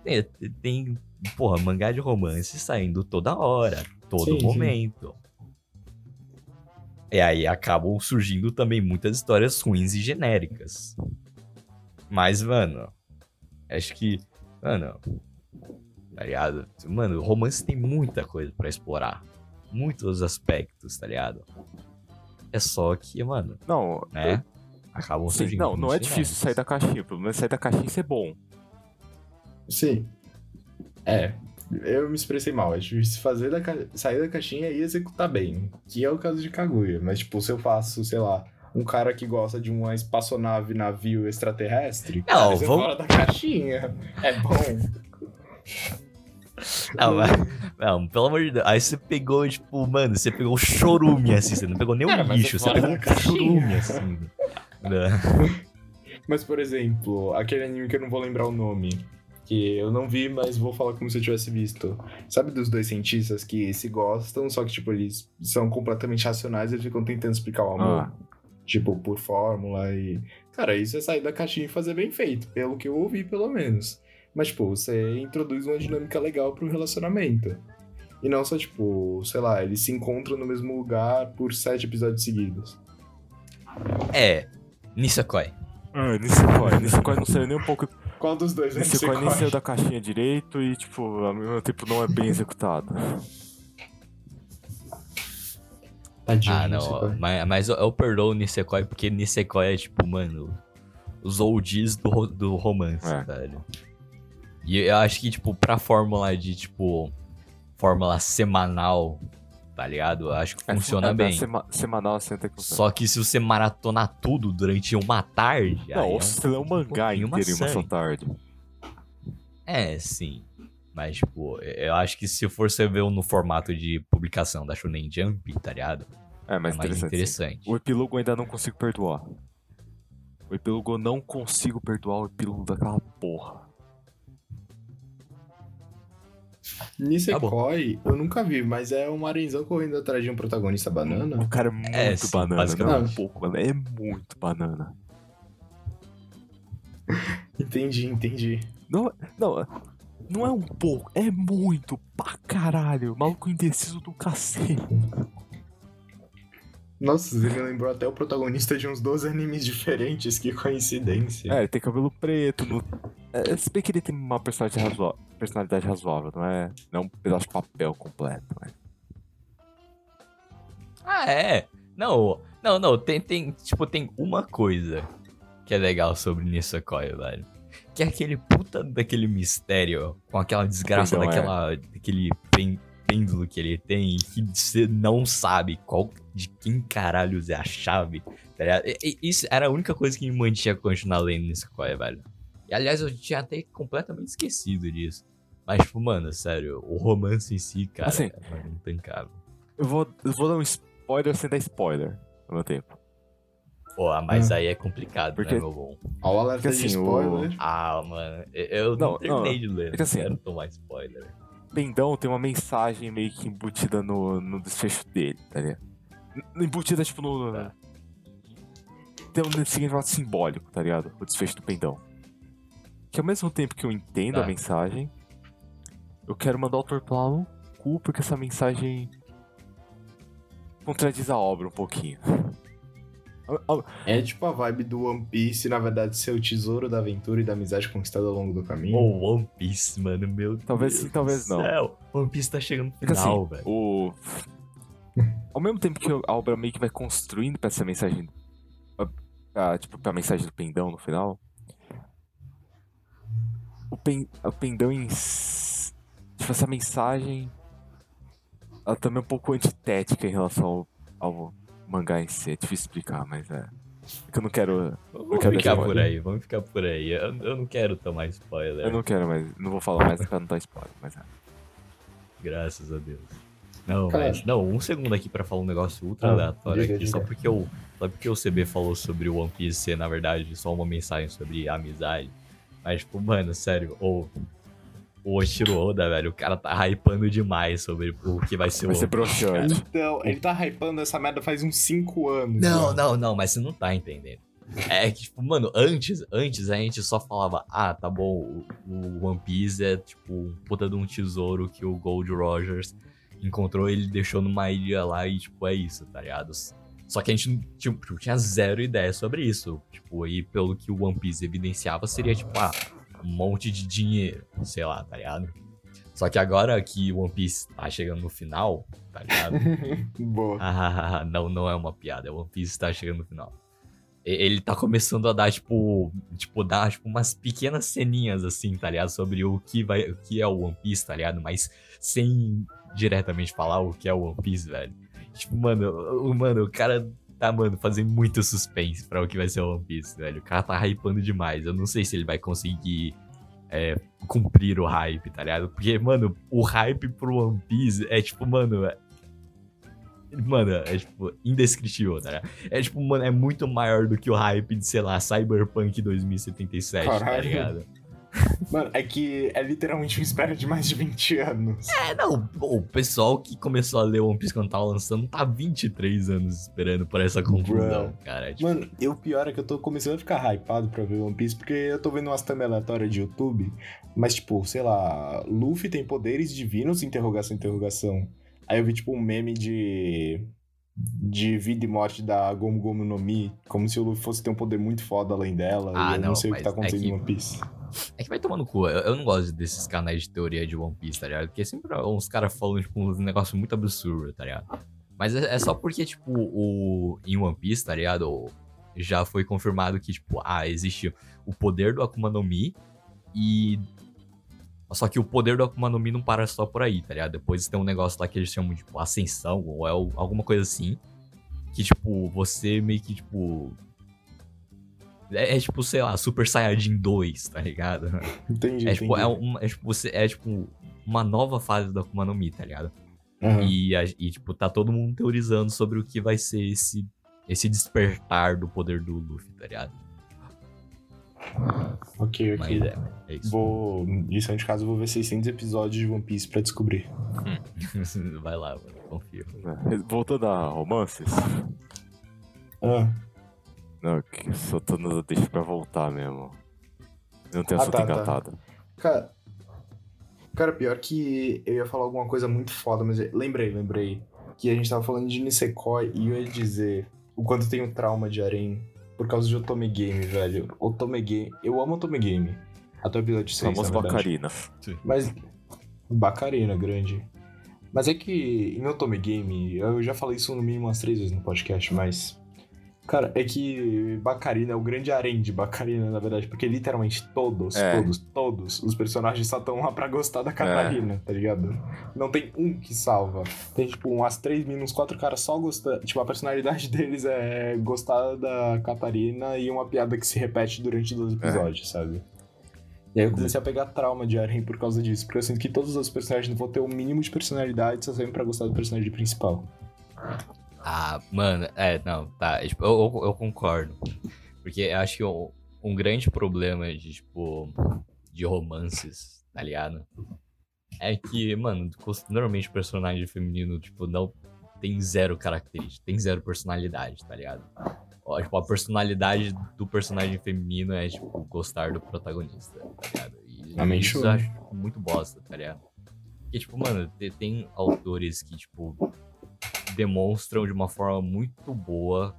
Tem, tem porra, mangá de romance saindo toda hora, todo Sim, sim. momento. E aí acabam surgindo também muitas histórias ruins e genéricas. Mas, mano, acho que, mano, tá ligado? Mano, romance tem muita coisa pra explorar. Muitos aspectos, tá ligado? É só que, mano, Não, né? Acabam Sim, surgindo. não, não é difícil sair da caixinha. Pelo menos sair da caixinha e ser bom. sim. É. Eu me expressei mal. É difícil fazer da ca... sair da caixinha e executar bem. Que é o caso de Kaguya. Mas, tipo, se eu faço, sei lá, um cara que gosta de uma espaçonave, navio extraterrestre. Não, é vamos- fora da caixinha. É bom. Não, mas, não, pelo amor de Deus. Aí você pegou, tipo, mano, você pegou o chorume, assim. Você não pegou nem Cara, o lixo, você pegou caixinha. chorume, assim. Né? Mas, por exemplo, aquele anime que eu não vou lembrar o nome, que eu não vi, mas vou falar como se eu tivesse visto. Sabe dos dois cientistas que se gostam, só que, tipo, eles são completamente racionais e ficam tentando explicar o amor? Ah. Tipo, por fórmula e. Cara, isso é sair da caixinha e fazer bem feito, pelo que eu ouvi, pelo menos. Mas, tipo, você introduz uma dinâmica legal pro relacionamento. E não só, tipo, sei lá, eles se encontram no mesmo lugar por sete episódios seguidos. É, Nisakoi. Ah, Nisekoi. Nisekoi não saiu nem um pouco. Qual dos dois é Nisekoi nem saiu da caixinha direito e, tipo, ao mesmo tempo não é bem executado. Tadinho, Ah, não, Nisekoi. mas, mas eu, eu perdoo o Nisekoi porque Nisekoi é tipo, mano, os oldies do, do romance, É. velho. E eu acho que, tipo, pra fórmula de, tipo, fórmula semanal, tá ligado? Eu acho que É, funciona é, bem. sema- semanal assim até que. Só que se você maratonar tudo durante uma tarde. aí Não, é ou um- se você lê um mangá inteiro em uma só tarde. É, sim. Mas, tipo, eu acho que se for você ver no formato de publicação da Shonen Jump, tá ligado? É, mas é mais interessante. interessante. O epílogo eu ainda não consigo perdoar. O epílogo eu não consigo perdoar o epílogo daquela porra. Nisekoi, eu nunca vi, mas é um arenzão correndo atrás de um protagonista banana. O cara é muito É, sim, banana, não é um basicamente. pouco banana, é muito banana. Entendi, entendi. Não, não, não é um pouco, é muito pra caralho. Maluco indeciso do cacete. Nossa, você me lembrou até o protagonista de uns 12 animes diferentes, que coincidência. É, ele tem cabelo preto. No... É, se bem que ele tem uma personalidade razoável, personalidade razoável, não é, não é um pedaço de papel completo. Né? Ah, é? Não, não, não. Tem, tem, tipo, tem uma coisa que é legal sobre Nisakoi, velho. Que é aquele puta daquele mistério com aquela desgraça Pendão, é. daquela, daquele pen- pêndulo que ele tem que você não sabe qual de quem caralhos é a chave. Tá ligado? E- e- Isso era a única coisa que me mantinha continuar lendo Nisakoi, velho. E aliás, eu tinha até completamente esquecido disso. Mas, tipo, mano, sério, o romance em si, cara, Assim, é intancável. Eu vou, eu vou dar um spoiler sem dar spoiler no meu tempo. Pô, mas Ah. aí é complicado, Porque- né, meu bom? Ó, o alerta assim, o- spoiler. Ah, mano, eu- Não, não, terminei não, de ler, é que não assim- quero tomar spoiler. Pendão tem uma mensagem meio que embutida no, no desfecho dele, tá ligado? Embutida, tipo, no. Tá. Tem um significado simbólico, tá ligado? O desfecho do pendão. Que ao mesmo tempo que eu entendo Tá. a mensagem, eu quero mandar o autor pra lá no cu, porque essa mensagem contradiz a obra um pouquinho. É tipo a vibe do One Piece, na verdade, ser o tesouro da aventura e da amizade conquistada ao longo do caminho. Ô, One Piece, mano, meu Talvez Deus sim, talvez do não. céu. One Piece tá chegando no Fica final, assim, velho. o... Ao mesmo tempo que a obra meio que vai construindo pra essa mensagem. Pra, tipo, pra mensagem do pendão no final. O, pen, o pendão em. Tipo, essa mensagem. Ela também é um pouco antitética em relação ao, ao mangá em si. É difícil explicar, mas é. É que eu não quero. Vamos quero ficar por aí, vamos ficar por aí. Eu, eu não quero tomar spoiler, Eu não quero mais. Não vou falar mais pra não dar spoiler, mas é. graças a Deus. Não, Cara. mas, não, um segundo aqui pra falar um negócio ultra Ah, aleatório diga, aqui, só diga. porque, eu, só porque o CB falou sobre o One Piece ser, na verdade, só uma mensagem sobre amizade. Mas, tipo, mano, sério, ou o Oshiro Oda, velho, o cara tá hypando demais sobre o que vai ser Vai o ser cara. broxante. Então, ele tá hypando essa merda faz uns 5 anos. Não, já. não, não, mas você não tá entendendo. É que, tipo, mano, antes, antes a gente só falava, ah, tá bom, o, o One Piece é, tipo, um puta de um tesouro que o Gold Rogers encontrou ele deixou numa ilha lá e, tipo, é isso, tá ligado? Só que a gente tipo, tinha zero ideia sobre isso. Tipo, e pelo que o One Piece evidenciava, seria, tipo, ah, um monte de dinheiro, sei lá, tá ligado? Só que agora que o One Piece tá chegando no final, tá ligado? Boa. Ah, não, não é uma piada. O One Piece tá chegando no final. Ele tá começando a dar, tipo, tipo, dar, tipo, umas pequenas ceninhas, assim, tá ligado? Sobre o que vai, o que é o One Piece, tá ligado? Mas sem diretamente falar o que é o One Piece, velho. Tipo, mano, o, mano, o cara tá, mano, fazendo muito suspense pra o que vai ser o One Piece, velho. O cara tá hypando demais. Eu não sei se ele vai conseguir é, cumprir o hype, tá ligado? Porque, mano, o hype pro One Piece é tipo, mano. É... Mano, é tipo, indescritível, tá ligado? É tipo, mano, é muito maior do que o hype de, sei lá, Cyberpunk 2077, tá Caralho. ligado? Mano, é que é literalmente uma espera de mais de 20 anos. É, não, o pessoal que começou a ler One Piece quando tava lançando tá 23 anos esperando por essa conclusão, Bruh. cara. Tipo, Mano, e o pior é que eu tô começando a ficar hypado pra ver One Piece, porque eu tô vendo umas thumb aleatórias de YouTube, mas tipo, sei lá, Luffy tem poderes divinos, interrogação, interrogação. Aí eu vi tipo um meme de de vida e morte da Gomu Gomu no Mi, como se o Luffy fosse ter um poder muito foda além dela, Ah, e eu não, não, sei o que tá é acontecendo que- em One Piece. É que vai tomar no cu. Eu, eu não gosto desses canais de teoria de One Piece, tá ligado? Porque sempre uns caras falando, tipo, uns negócios muito absurdos, tá ligado? Mas é, é só porque, tipo, o, em One Piece, tá ligado? Já foi confirmado que, tipo, ah, existe o poder do Akuma no Mi e. Só que o poder do Akuma no Mi não para só por aí, tá ligado? Depois tem um negócio lá que eles chamam de, tipo, ascensão, ou é alguma coisa assim. Que, tipo, você meio que, tipo. É, é tipo, sei lá, Super Saiyajin 2, tá ligado? Entendi, É tipo, entendi. é, um, é, tipo, você, é tipo uma nova fase do Akuma no Mi, tá ligado? Aham. E, a- e, tipo, tá todo mundo teorizando sobre o que vai ser esse, esse despertar do poder do Luffy, tá ligado? Ok, ok. Mas é, é isso. Vou, lição de casa, eu vou ver 600 episódios de One Piece pra descobrir. vai lá, mano, confio. É, Voltando a romances. Ah, Não, que eu só tô no deixa pra voltar mesmo. Eu não tenho Ah, assunto tá, tá. engatado. Cara, cara, pior que eu ia falar alguma coisa muito foda, mas eu- lembrei, lembrei. Que a gente tava falando de Nisekoi e eu ia dizer o quanto eu tenho trauma de Arém por causa de Otome Game, velho. Otome Game. Eu amo Otome Game. Até o episódio 6, Famoso. Bacarina. Mas. Bacarina, grande. Mas é que em Otome Game, eu já falei isso no mínimo umas três vezes no podcast, mas. Cara, é que Bacarina é o grande harém de Bacarina, na verdade, porque literalmente todos, É. todos, todos os personagens só estão lá pra gostar da Catarina, tá ligado? Não tem um que salva. Tem, tipo, umas três meninas, uns quatro caras só gostando. Tipo, a personalidade deles é gostar da Catarina e uma piada que se repete durante dois episódios, sabe? E aí eu comecei a pegar trauma de Arém por causa disso, porque eu sinto que todos os personagens vão ter o mínimo de personalidade só servem pra gostar do personagem principal. Ah, mano, é, não, tá. tipo, eu, eu, eu concordo. Porque eu acho que um, um grande problema de, tipo, de romances, tá ligado? É que, mano, normalmente o personagem feminino, tipo, não tem zero característica, tem zero personalidade, tá ligado? Ó, Tipo, a personalidade do personagem feminino é, tipo, gostar do protagonista, tá ligado? E Amém, isso show. eu acho tipo, muito bosta, tá ligado? Porque, tipo, mano, te- tem autores que, tipo, demonstram de uma forma muito boa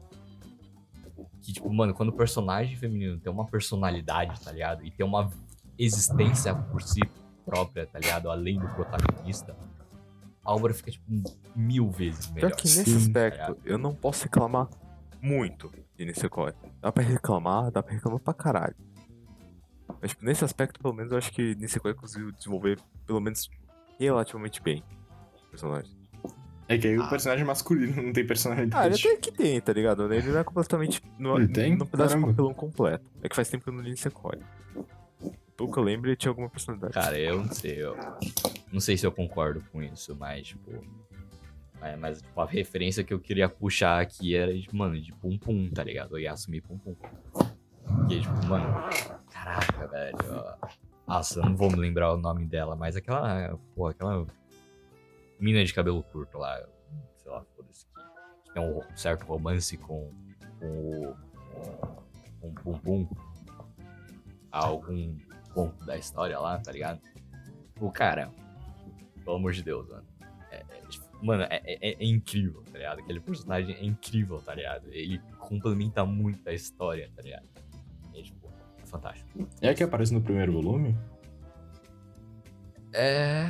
que, tipo, mano, quando o personagem feminino tem uma personalidade, tá ligado? E tem uma existência por si própria, tá ligado? Além do protagonista, a obra fica, tipo, mil vezes melhor. Pior que nesse Sim. aspecto, eu não posso reclamar muito de Nisekoi. Dá pra reclamar, dá pra reclamar pra caralho. Mas tipo, nesse aspecto, pelo menos, eu acho que Nisekoi conseguiu desenvolver, pelo menos, relativamente bem o personagem. É que aí Ah. o personagem masculino não tem Ah, ele personalidade. até que tem, tá ligado? Ele não é completamente. Não, Ele tem? Não pedaço Caramba. papelão completo. É que faz tempo que eu não li Nisekoi. Pelo que eu lembro, ele tinha alguma personalidade. Cara, eu não sei, eu não sei se eu concordo com isso, mas, tipo. Mas, mas, tipo, a referência que eu queria puxar aqui era, de, mano, de Pum Pum, tá ligado? Eu ia assumir Pum Pum. Porque, tipo, mano, caraca, velho. ó. Nossa, eu não vou me lembrar o nome dela, mas aquela. Pô, aquela. Mina de cabelo curto lá. Sei lá, foda-se. Que tem um certo romance com. Com o. Com o Pum algum ponto da história lá, tá ligado? O cara, pelo amor de Deus, mano. É, é, mano, é, é- é incrível, tá ligado? Aquele personagem é incrível, tá ligado? Ele complementa muito a história, tá ligado? É, tipo, é fantástico. É a que aparece no primeiro volume? É,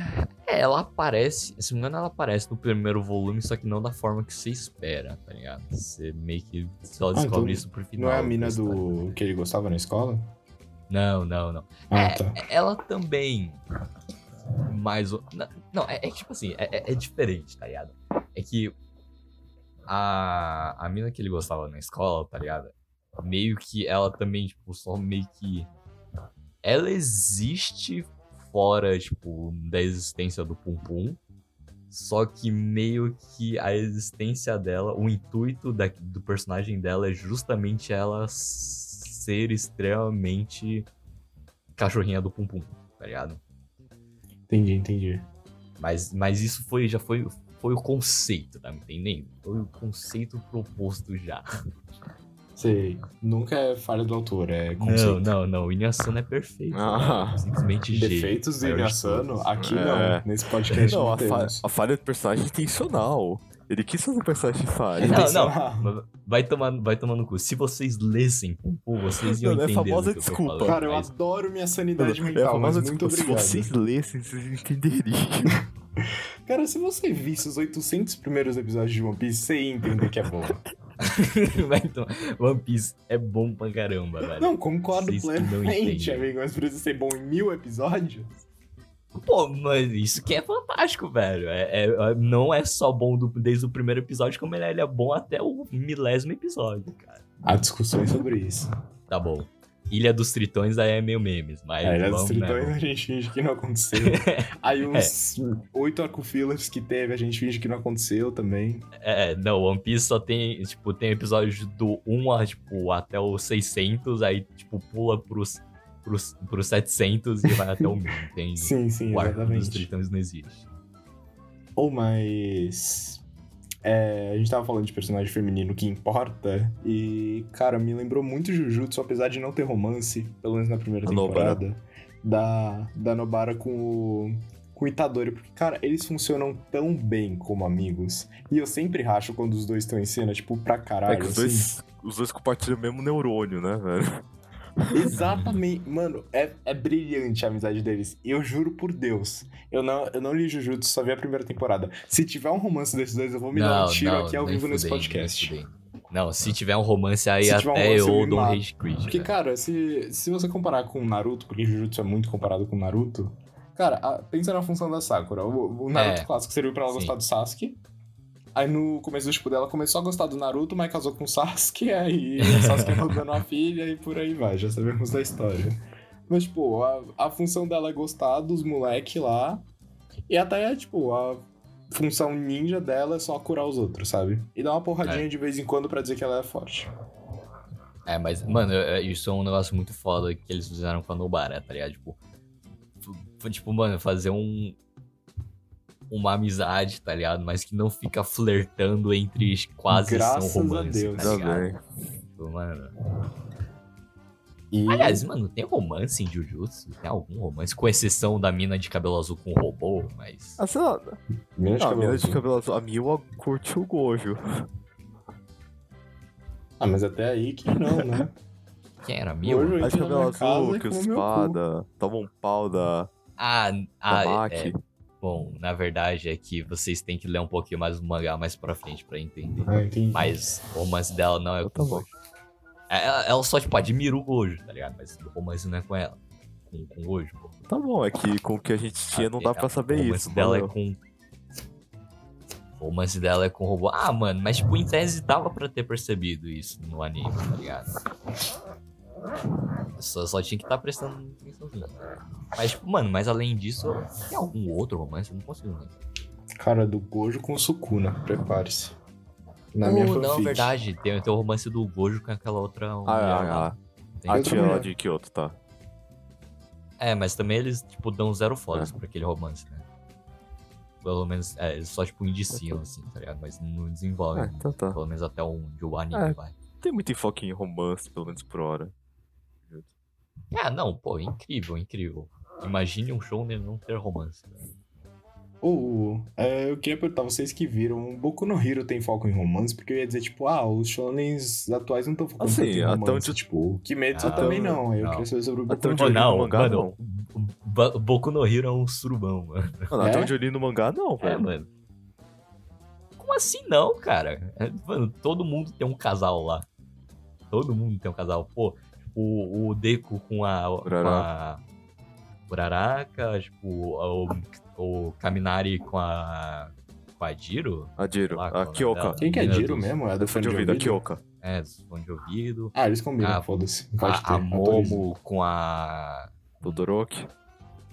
é, ela aparece, se não me engano, ela aparece no primeiro volume, só que não da forma que você espera, tá ligado? Você meio que só descobre então isso pro final. Não é a mina do que ele gostava na escola? Não, não, não. Ah, É, tá. ela também. Mais. Não, é, é tipo assim, é, é- é diferente, tá ligado? É que a, a mina que ele gostava na escola, tá ligado? Meio que ela também, tipo, só meio que. ela existe fora, tipo, da existência do Pum Pum. Só que meio que a existência dela, o intuito da- do personagem dela é justamente ela ser extremamente cachorrinha do Pum Pum, tá ligado? Entendi, entendi. Mas, mas isso foi, já foi, foi o conceito, tá me entendendo? Foi o conceito proposto já. Sei. Nunca é falha do autor, é Não, conceito. não, não. O Inuyasano é perfeito. Ah. né? Simplesmente gênio. Defeitos do Inuyasano, aqui É. não. Nesse podcast Não, não, a, fa- a falha do personagem é intencional. Ele quis fazer um personagem falha. Não, não. Vai tomar, vai tomar no cu. Se vocês lessem vocês iam Não, é entender. famosa que eu tô desculpa. falando, Cara, eu mas- adoro minha sanidade É a mental, mas famosa muito desculpa, obrigado. Se vocês lessem, vocês entenderiam. Cara, se você visse os 800 primeiros episódios de One Piece, você ia entender que é bom. Tomar- One Piece é bom pra caramba, velho. Não, concordo Vocês que não plenamente, amigo, mas precisa ser bom em mil episódios? Pô, mas isso que é fantástico, velho. É, é- não é só bom do- desde o primeiro episódio, como ele é, ele é bom até o milésimo episódio, cara. Há discussões sobre isso. Tá bom. Ilha dos Tritões aí é meio memes, mas. É, Ilha dos né, Tritões a gente finge que não aconteceu. Aí uns oito arco-fillers que teve, a gente finge que não aconteceu também. É, não, One Piece só tem, tipo, tem episódios do 1 a, tipo, até o 600, aí, tipo, pula pros, pros, pros 700 e vai até o 1000, entende? Sim, sim, o arco dos exatamente. Tritões não existe. Ou mais. É, a gente tava falando de personagem feminino que importa. E, cara, me lembrou muito Jujutsu, apesar de não ter romance, pelo menos na primeira A Nobara. temporada. Da, da Nobara com o, com o Itadori. Porque, cara, eles funcionam tão bem como amigos. E eu sempre racho quando os dois estão em cena, tipo, pra caralho. É que os assim. dois, os dois compartilham o mesmo neurônio, né, velho? Exatamente. Mano, é, é brilhante a amizade deles. E eu juro por Deus. Eu não, eu não li Jujutsu, só vi a primeira temporada. Se tiver um romance desses dois, eu vou me dar um tiro aqui ao vivo nesse podcast. Não, se tiver um romance aí, Se um até romance, eu dou um rage quit. Porque, velho. cara, se, se você comparar com Naruto, porque Jujutsu é muito comparado com Naruto, cara, a- pensa na função da Sakura. O, o Naruto É, clássico serviu pra ela sim. gostar do Sasuke. Aí no começo do tipo dela começou a gostar do Naruto, mas casou com o Sasuke, aí o Sasuke acabou dando uma filha e por aí vai, já sabemos da história. Mas, tipo, a, a função dela é gostar dos moleque lá. E até, tipo, a função ninja dela é só curar os outros, sabe? E dar uma porradinha É. de vez em quando pra dizer que ela é forte. É, mas, mano, é- isso é um negócio muito foda que eles fizeram com a Nobara, tá ligado? Tipo, tipo, mano, fazer um. Uma amizade, tá ligado? Mas que não fica flertando entre quase Graças são a romance, Deus. tá ligado? Tipo, mano. E... Aliás, mano, tem romance em Jujutsu? Tem algum romance? Com exceção da mina de cabelo azul com robô, mas. Ah, sei lá. Mina de Não, a cabelo mina de azul. cabelo azul. A Miwa curte o Gojo. Ah, mas até aí que não, né? Quem era? Eu A de cabelo azul, que espada, toma um pau da, Ah, da ah Maki. é, Bom, na verdade é que vocês têm que ler um pouquinho mais o mangá mais pra frente pra entender. Ah, entendi. Mas o romance dela não é com o. Gojo. É, Ela, ela só, tipo, admira o Gojo, tá ligado? Mas o romance não é com ela. Com, com o Gojo, pô. Tá bom, é que com o que a gente tinha não dá pra saber o romance isso. dela é mano. com. O romance dela é com o robô. Ah, mano, mas tipo, em tese dava pra ter percebido isso no anime, tá ligado? Só, só tinha que estar prestando atençãozinha. Mas, tipo, mano, mas além disso, tem algum outro romance? Eu não consigo lembrar. Cara, do Gojo com Sukuna, prepare-se. Na Oh, minha não, fanfic. verdade. Tem, tem o romance do Gojo com aquela outra. Ah, ah, Tem- ah. A tia lá de Kyoto, tá. É, mas também eles, tipo, dão zero fodas É. pra aquele romance, né? Pelo menos, é, eles só, tipo, indiciam, assim, tá ligado? Mas não desenvolvem. Ah, então tá. Pelo menos até onde o anime É. vai. Tem muito enfoque em romance, pelo menos por hora. Ah, não, pô, incrível, incrível. Imagine um show nele não ter romance. Ô, é, eu queria perguntar, vocês que viram, o Boku no Hero tem foco em romance? Porque eu ia dizer, tipo, ah, os shonens atuais não estão focando Assim, tanto em até romance. onde- Tipo, o Kimetsu Ah, também não. Aí eu não. queria saber sobre o Boku Até no Hero. no não, mangá, mano, não. Boku no Hero é um surubão, mano. Mano, É? até onde eu li no mangá, não, É, velho. mano. Como assim não, cara? É, Mano, todo mundo tem um casal lá. Todo mundo tem um casal. Pô, o, o Deku com a. Com a Uraraka, tipo, o, o Kaminari com a. Com a Jiro? A Jiro, Lá, é a Kyoka. Quem que é Jiro dos- mesmo? É do Fone de ouvido, a Kyoka. É, dos fones de ouvido. Ah, eles combinam, Ah, foda-se. A, a. Momo com a. Todoroki.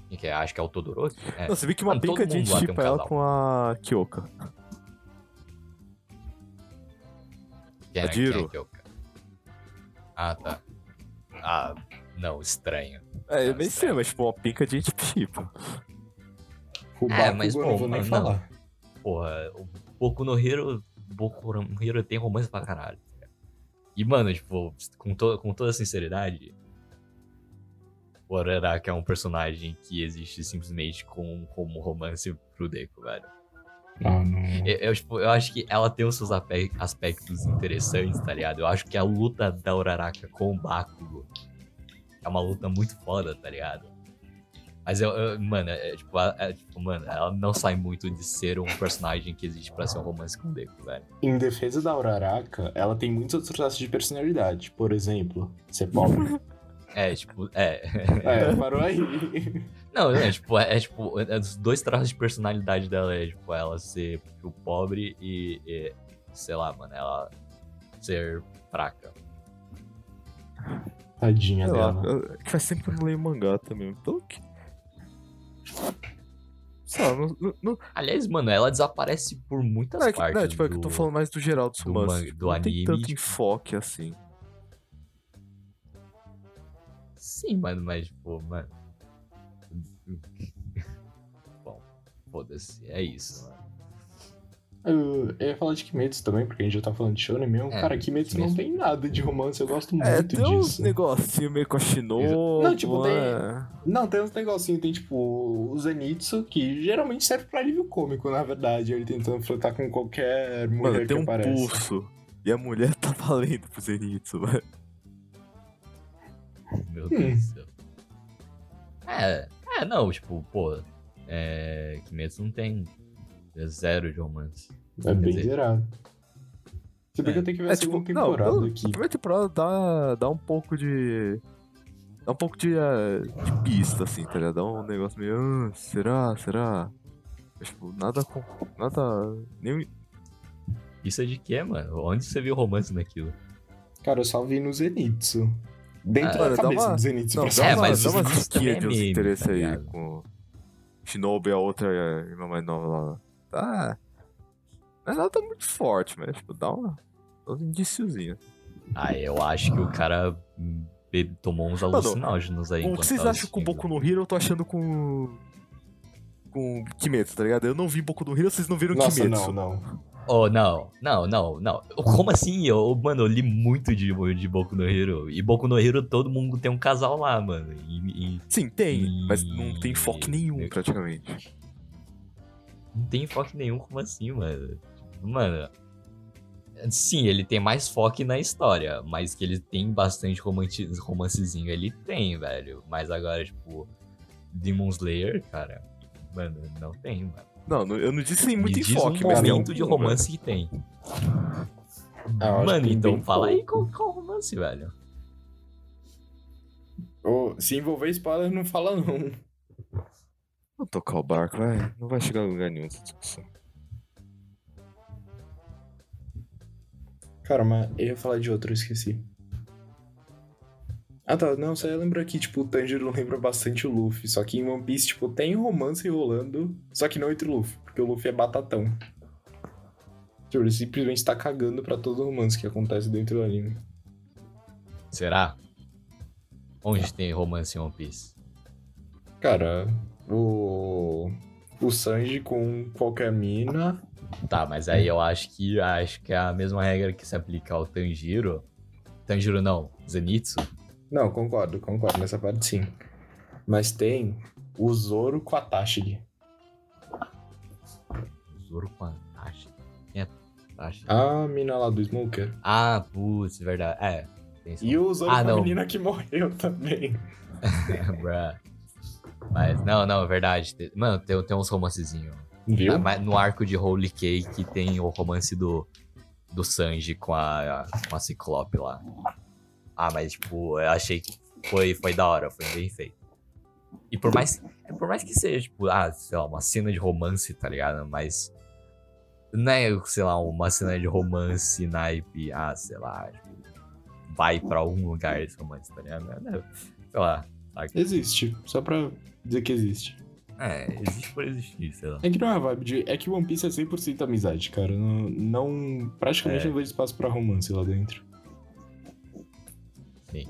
Quem que é? Acho que é o Todoroki. É. Não, você viu que uma pica de tem um chipa ela com a Kyoka. Quem a é, quem é Jiro. que é cara? Ah, tá. Ah, não, estranho. É, é meio estranho, mas tipo, uma pica de chipa. O É, mas, pô, não vou nem mano, falar. Porra, o Boku no Hero. Boku no Hero tem romance pra caralho. cara. E, mano, tipo, com, to com toda sinceridade. O Araraka é um personagem que existe simplesmente com, como romance pro Deku, velho. Ah, não. Eu, eu, tipo, eu acho que ela tem os seus aspectos interessantes, tá ligado? Eu acho que a luta da Uraraka com o Bakugo é uma luta muito foda, tá ligado? Mas eu, eu- mano, é, tipo, a- é, tipo, mano, ela não sai muito de ser um personagem que existe pra ser um romance com o Deku, velho. Em defesa da Uraraka, ela tem muitos outros traços de personalidade. Por exemplo, ser pobre. É, tipo, é. é, parou aí. Não, é tipo, é, é, tipo, é, os dois traços de personalidade dela é, tipo, ela ser tipo, pobre e, e, sei lá, mano, ela ser fraca. Tadinha Sei lá, dela. eu- é que faz tempo que eu não leio mangá também. Então que. Lá, não. não, não Aliás, mano, ela desaparece por muitas não, é que, partes. não, tipo, é que eu tô do- falando mais do geral dos do man- tipo, do não anime, tem tanto tipo- enfoque assim. Sim, mano, mas, tipo, mano. Bom, foda-se, é isso, mano. Eu, eu ia falar de Kimetsu também, porque a gente já tá falando de Shonen mesmo. É, Cara, Kimetsu, não Kimetsu. tem nada de romance, eu gosto muito É, tem uns disso. negocinho meio com a Shinobu. Não, tipo, tem- é. Não, tem uns negocinhos, tem tipo o Zenitsu, que geralmente serve pra alívio cômico, na verdade. Ele tentando flertar com qualquer mulher Mano, que tem um aparece. pulso. E a mulher tá valendo pro Zenitsu, velho. Meu. Deus do céu. É, é, não, tipo, pô. É. Kimetsu não tem. É zero de romance. É bem dizer- zerado. Se bem É. que eu tenho que ver É a tipo, segunda não, temporada não, aqui. a primeira temporada dá, dá um pouco de. Dá um pouco de, eh, de pista, assim, tá ligado? Dá um negócio meio. "Ah, será? Será? Mas, tipo, nada com. Nada. Nem. Isso é de quê, mano? Onde você viu romance naquilo? Cara, eu só vi no Zenitsu. Dentro Ah, da dá cabeça uma- do. Não, dá, É, uma, mas dá uma é de uns meme, interesses tá aí com. Shinobi e a outra irmã mais nova lá. Tá. Não é nada muito forte, mas, tipo, dá uma. Dá um indiciozinho. Ah, eu acho que o cara tomou uns alucinógenos aí. O que vocês acham com assistindo. Boku no Hero? Eu tô achando com. Com Kimetsu, tá ligado? Eu não vi Boku no Hero, vocês não viram Nossa, Kimetsu. não, não. Oh, não, não, não, não. Como assim? Eu, mano, eu li muito de, de Boku no Hero. E Boku no Hero todo mundo tem um casal lá, mano. E, e Sim, tem, E- mas não tem foco nenhum, praticamente. não tem foco nenhum, como assim, mano? Mano. Sim, ele tem mais foco na história, mas que ele tem bastante romanti- romancezinho, ele tem, velho. Mas agora, tipo, Demon Slayer, cara, mano, não tem, mano. Não, eu não disse sem muito Me enfoque, um mas momento de romance que tem. Ah, Mano, que tem então fala aí qual, qual romance, velho. Ô, se envolver spoiler, não fala não. Vou tocar o barco, vai. Não vai chegar a lugar nenhum essa discussão. Cara, mas eu ia falar de outro, eu esqueci. Ah tá, não, só ia lembrar que, tipo, o Tanjiro lembra bastante o Luffy. Só que em One Piece, tipo, tem romance rolando, só que não entre o Luffy, porque o Luffy é batatão. Tipo, ele simplesmente tá cagando pra todo romance que acontece dentro do anime. Será? Onde tem romance em One Piece? Cara, o. O Sanji com qualquer mina. Tá, mas aí eu acho que acho que é a mesma regra que se aplica ao Tanjiro. Tanjiro não, Zenitsu. Não, concordo, concordo nessa parte sim. Mas tem o Zoro com a Tashigi. Zoro com a Tashi. Quem é Tashi? A mina lá do Smoker. Ah, putz, verdade. É. E o Zoro Ah, com a menina que morreu também. Bruh. Mas, não, não, é verdade. Mano, tem, tem uns romancezinhos. Viu? Ah, no arco de Holy Cake tem o romance do, do Sanji com a, com a Ciclope lá. Ah, mas tipo, eu achei que foi, foi da hora, foi bem feito. E por mais, é, por mais que seja, tipo, ah, sei lá, uma cena de romance, tá ligado? Mas não é, sei lá, uma cena de romance naipe, ah, sei lá, tipo, vai pra algum lugar esse romance, tá ligado? Não é, sei lá? Existe, só pra dizer que existe. É, existe por existir, sei lá. É que não é a vibe de. É que One Piece é 100% amizade, cara. Não. não praticamente É. não vejo espaço pra romance lá dentro. Sim.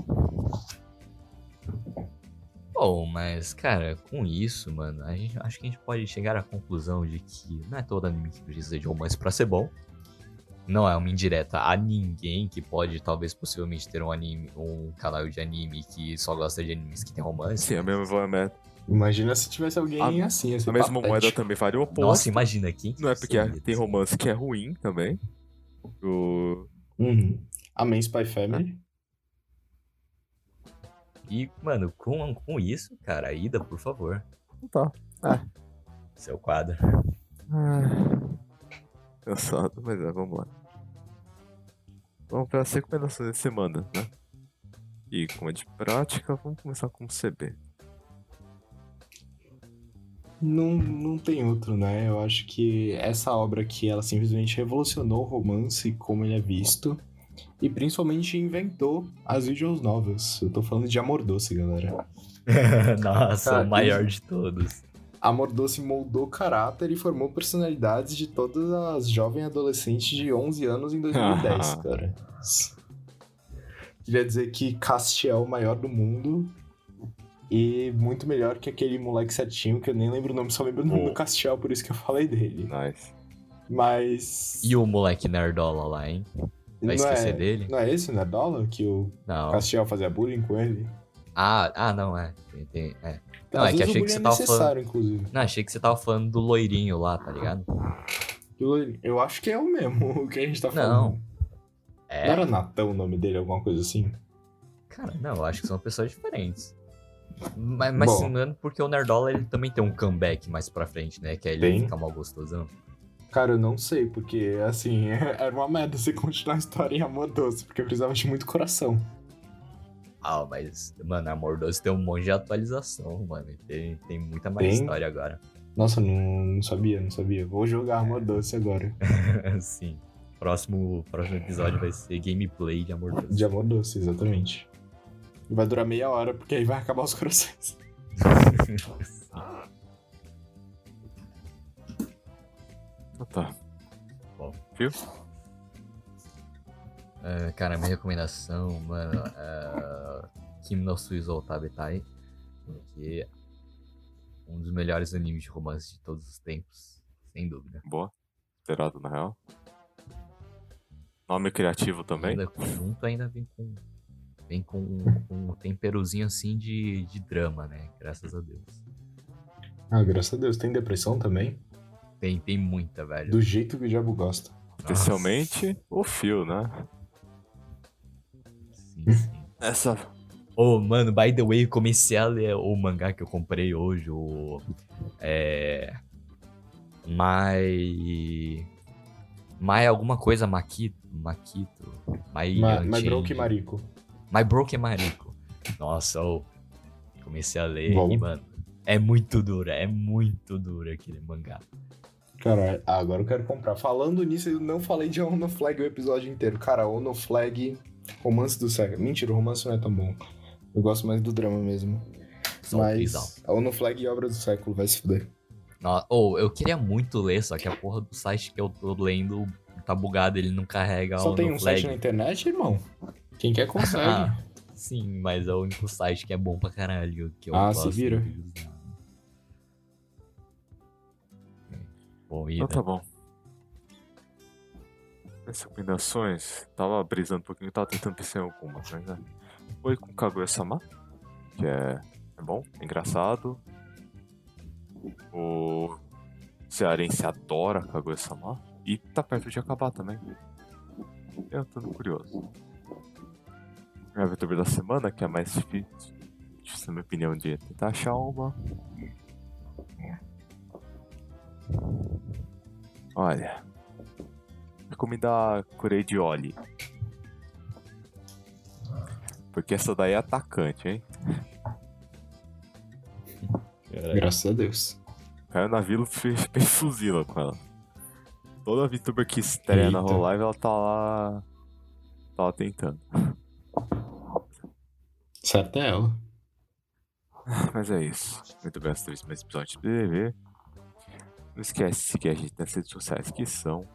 Bom, mas, cara, com isso, mano, a gente, acho que a gente pode chegar à conclusão de que não é todo anime que precisa de romance pra ser bom. Não é uma indireta a ninguém que pode, talvez, possivelmente ter um anime, um canal de anime que só gosta de animes que tem romance. Sim, a mesma moeda, Imagina se tivesse alguém A- assim, ser a mesma moeda patético. também vale o oposto. Nossa, imagina quem que Não é porque seria tem romance que é ruim também. O... Uhum. Amém, Spy Family. E, mano, com, com isso, cara, Ida, por favor, Tá. seu quadro. Cansado, mas é, vamos lá. Vamos para as recomendações da semana, né? E como é de prática, vamos começar com o CB. Não, não tem outro, né? Eu acho que essa obra aqui, ela simplesmente revolucionou o romance como ele é visto. E principalmente inventou as visual novels. Eu tô falando de Amor Doce, galera. Nossa, Cara, o maior de todos. Amor Doce moldou caráter e formou personalidades de todas as jovens adolescentes de 11 anos em 2010, cara. Queria dizer que Castiel é o maior do mundo e muito melhor que aquele moleque certinho, que eu nem lembro o nome, só lembro o nome Oh. do Castiel, por isso que eu falei dele. Nice. Mas. E o moleque nerdola lá, hein? Vai não esquecer é, dele? Não é esse, né? Dólar? Que o Não. Castiel fazia bullying com ele? Ah, ah, não, é. Tem, tem- é. Não, é que achei que bullying você é tava necessário, inclusive. Não, achei que você tava falando do loirinho lá, tá ligado? Eu acho que é o mesmo o que a gente tá Não. falando. Não É. era Natão o nome dele, alguma coisa assim? Cara, não, eu acho que são pessoas diferentes. Mas, mas Bom. se não porque o Nerdola ele também tem um comeback mais pra frente, né? Que aí ele fica mal gostosão. Cara, eu não sei, porque, assim, era uma merda você continuar a história em Amor Doce, porque precisava de muito coração. Ah, mas, mano, Amor Doce tem um monte de atualização, mano. Tem, tem muita mais Tem? história agora. Nossa, não, não sabia, não sabia. Vou jogar Amor Doce agora. Sim. Próximo, próximo episódio vai ser gameplay de Amor Doce. De Amor Doce, exatamente. Vai durar meia hora, porque aí vai acabar os corações. Então tá. Bom. Viu? É, cara, minha recomendação, mano, é Kim no Suizo Tabetai, que é um dos melhores animes de romance de todos os tempos, sem dúvida. Boa. Esperado, na real. Nome criativo também. Ainda junto ainda vem com vem com um, um temperozinho assim de, de drama, né? Graças a Deus. Ah, graças a Deus. Tem depressão também? Tem, tem muita, velho. Do jeito que o diabo gosta. Especialmente o fio, né? Sim, sim. Essa. Ô, mano, by the way, comecei a ler o mangá que eu comprei hoje, o. É. Mai. Mai alguma coisa, Makito. Makito. Mai. Ma. My Broke Marico. My Broken Marico. Nossa, ô. Comecei a ler Bom. e, mano, é muito dura, é muito dura aquele mangá. Cara, ah, agora eu quero comprar. Falando nisso, eu não falei de Ono Flag o episódio inteiro. Cara, Ono Flag, romance do século. Mentira, o romance não é tão bom. Eu gosto mais do drama mesmo. Só Mas a Ono Flag e obra do século, vai se fuder. No- Ô, eu queria muito ler, só que a porra do site que eu tô lendo tá bugado, ele não carrega Só tem um flag. site na internet, irmão? Quem quer consegue. Ah, sim, mas é o único site que é bom pra caralho. Que eu Ah, se vira. de Então tá bom. As recomendações, tava brisando um pouquinho, tava tentando pensar em algumas, mas né? Foi com Kaguya-sama, que é, é bom, é engraçado. O cearense adora Kaguya-sama e tá perto de acabar também. Eu tô curioso. A aventura da semana, que é mais difícil, difícil na minha opinião, de tentar achar uma. Olha. Recomendar Curei de Oli. Porque essa daí é atacante, hein? Caralho. Graças a Deus. Caiu na vila e fuzila com ela. Toda VTuber que estreia na Eita. Hololive, ela tá lá. Tá lá tentando. Certo é ela. Mas é isso. Muito obrigado por ter mais episódio do PDV. Não esquece de seguir a gente nas redes sociais que são.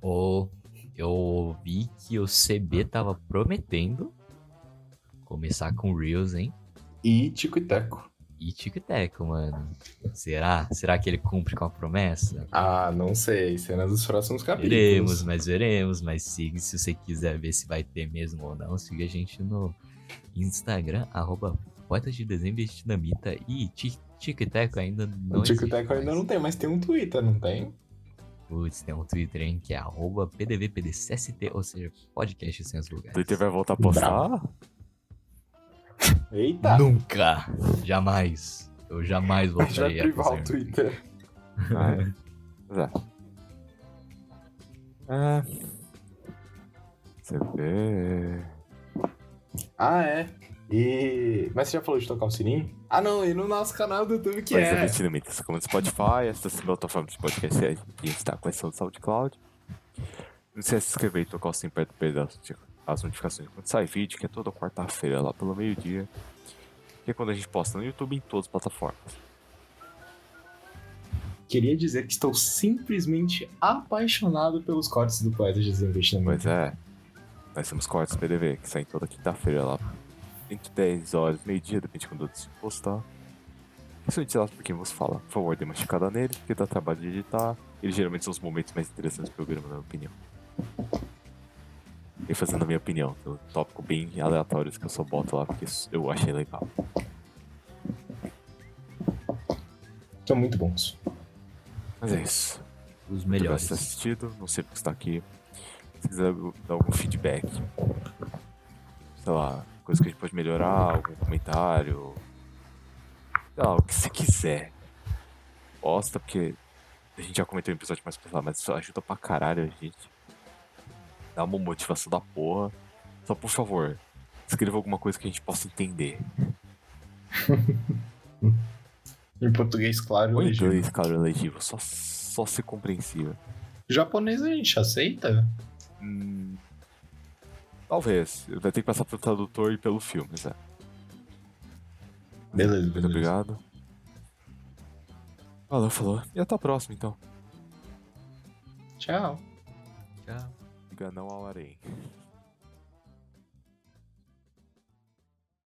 Ou eu ouvi que o CB tava prometendo começar com Reels, hein? E Tico e Teco. E Tico e Teco, mano. Será? Será que ele cumpre com a promessa? Ah, não sei. Cenas dos próximos capítulos. Veremos, mas veremos. Mas siga se você quiser ver se vai ter mesmo ou não. Siga a gente no Instagram, arroba Poetas de Dezembro e Dinamita. E Ti- Tico e Teco ainda não O Tico e existe Teco ainda mais. não tem, mas tem um Twitter, não tem? Putz, tem um Twitter, hein, que é arroba PDVPDCST, ou seja, podcast sem os O lugares. Twitter vai voltar a postar. Eita! Nunca! Jamais! Eu jamais Já voltarei a privar o. Twitter. Ah, é. É. É. Você vê. Ah, é. E... Mas você já falou de tocar o sininho? Ah, não. E no nosso canal do YouTube que Pois é. é, Dinamita, você como no Spotify, essas plataformas de podcast que a gente tá com essa do SoundCloud. Não esquece de se inscrever e tocar o sininho perto do perder as notificações quando sai vídeo, que é toda quarta-feira lá pelo meio-dia. Que é quando a gente posta no YouTube em todas as plataformas. Queria dizer que estou simplesmente apaixonado pelos cortes do Poeta de Desinvestimento. Pois é, nós temos cortes PDV, que saem toda quinta-feira lá. Entre 10 horas, meio-dia, depende de quando eu postar. Isso é editado por quem vos fala. Por favor, dê uma esticada nele, porque dá trabalho de editar. Eles geralmente são os momentos mais interessantes do programa, na minha opinião. E fazendo a minha opinião, tem um tópico bem aleatório que eu só boto lá porque eu achei legal. São muito bons. Mas é isso. Os Muito melhores. ter assistido, não sei porque está aqui. Se quiser dar algum feedback, sei lá, coisa que a gente pode melhorar, algum comentário, sei lá, o que você quiser. Posta, porque a gente já comentou em episódio mais pesado, mas isso ajuda pra caralho a gente. Dá uma motivação da porra. Só por favor, escreva alguma coisa que a gente possa entender. Em português, claro. Ou em legível. inglês, claro, legível, só, só ser compreensível. Japonês a gente aceita? Hum, talvez. Vai ter que passar pelo tradutor e pelo filme, Zé. Beleza, Muito beleza. obrigado. Valeu, falou. E até a próxima, então. Tchau. Tchau. Diga não ao harém.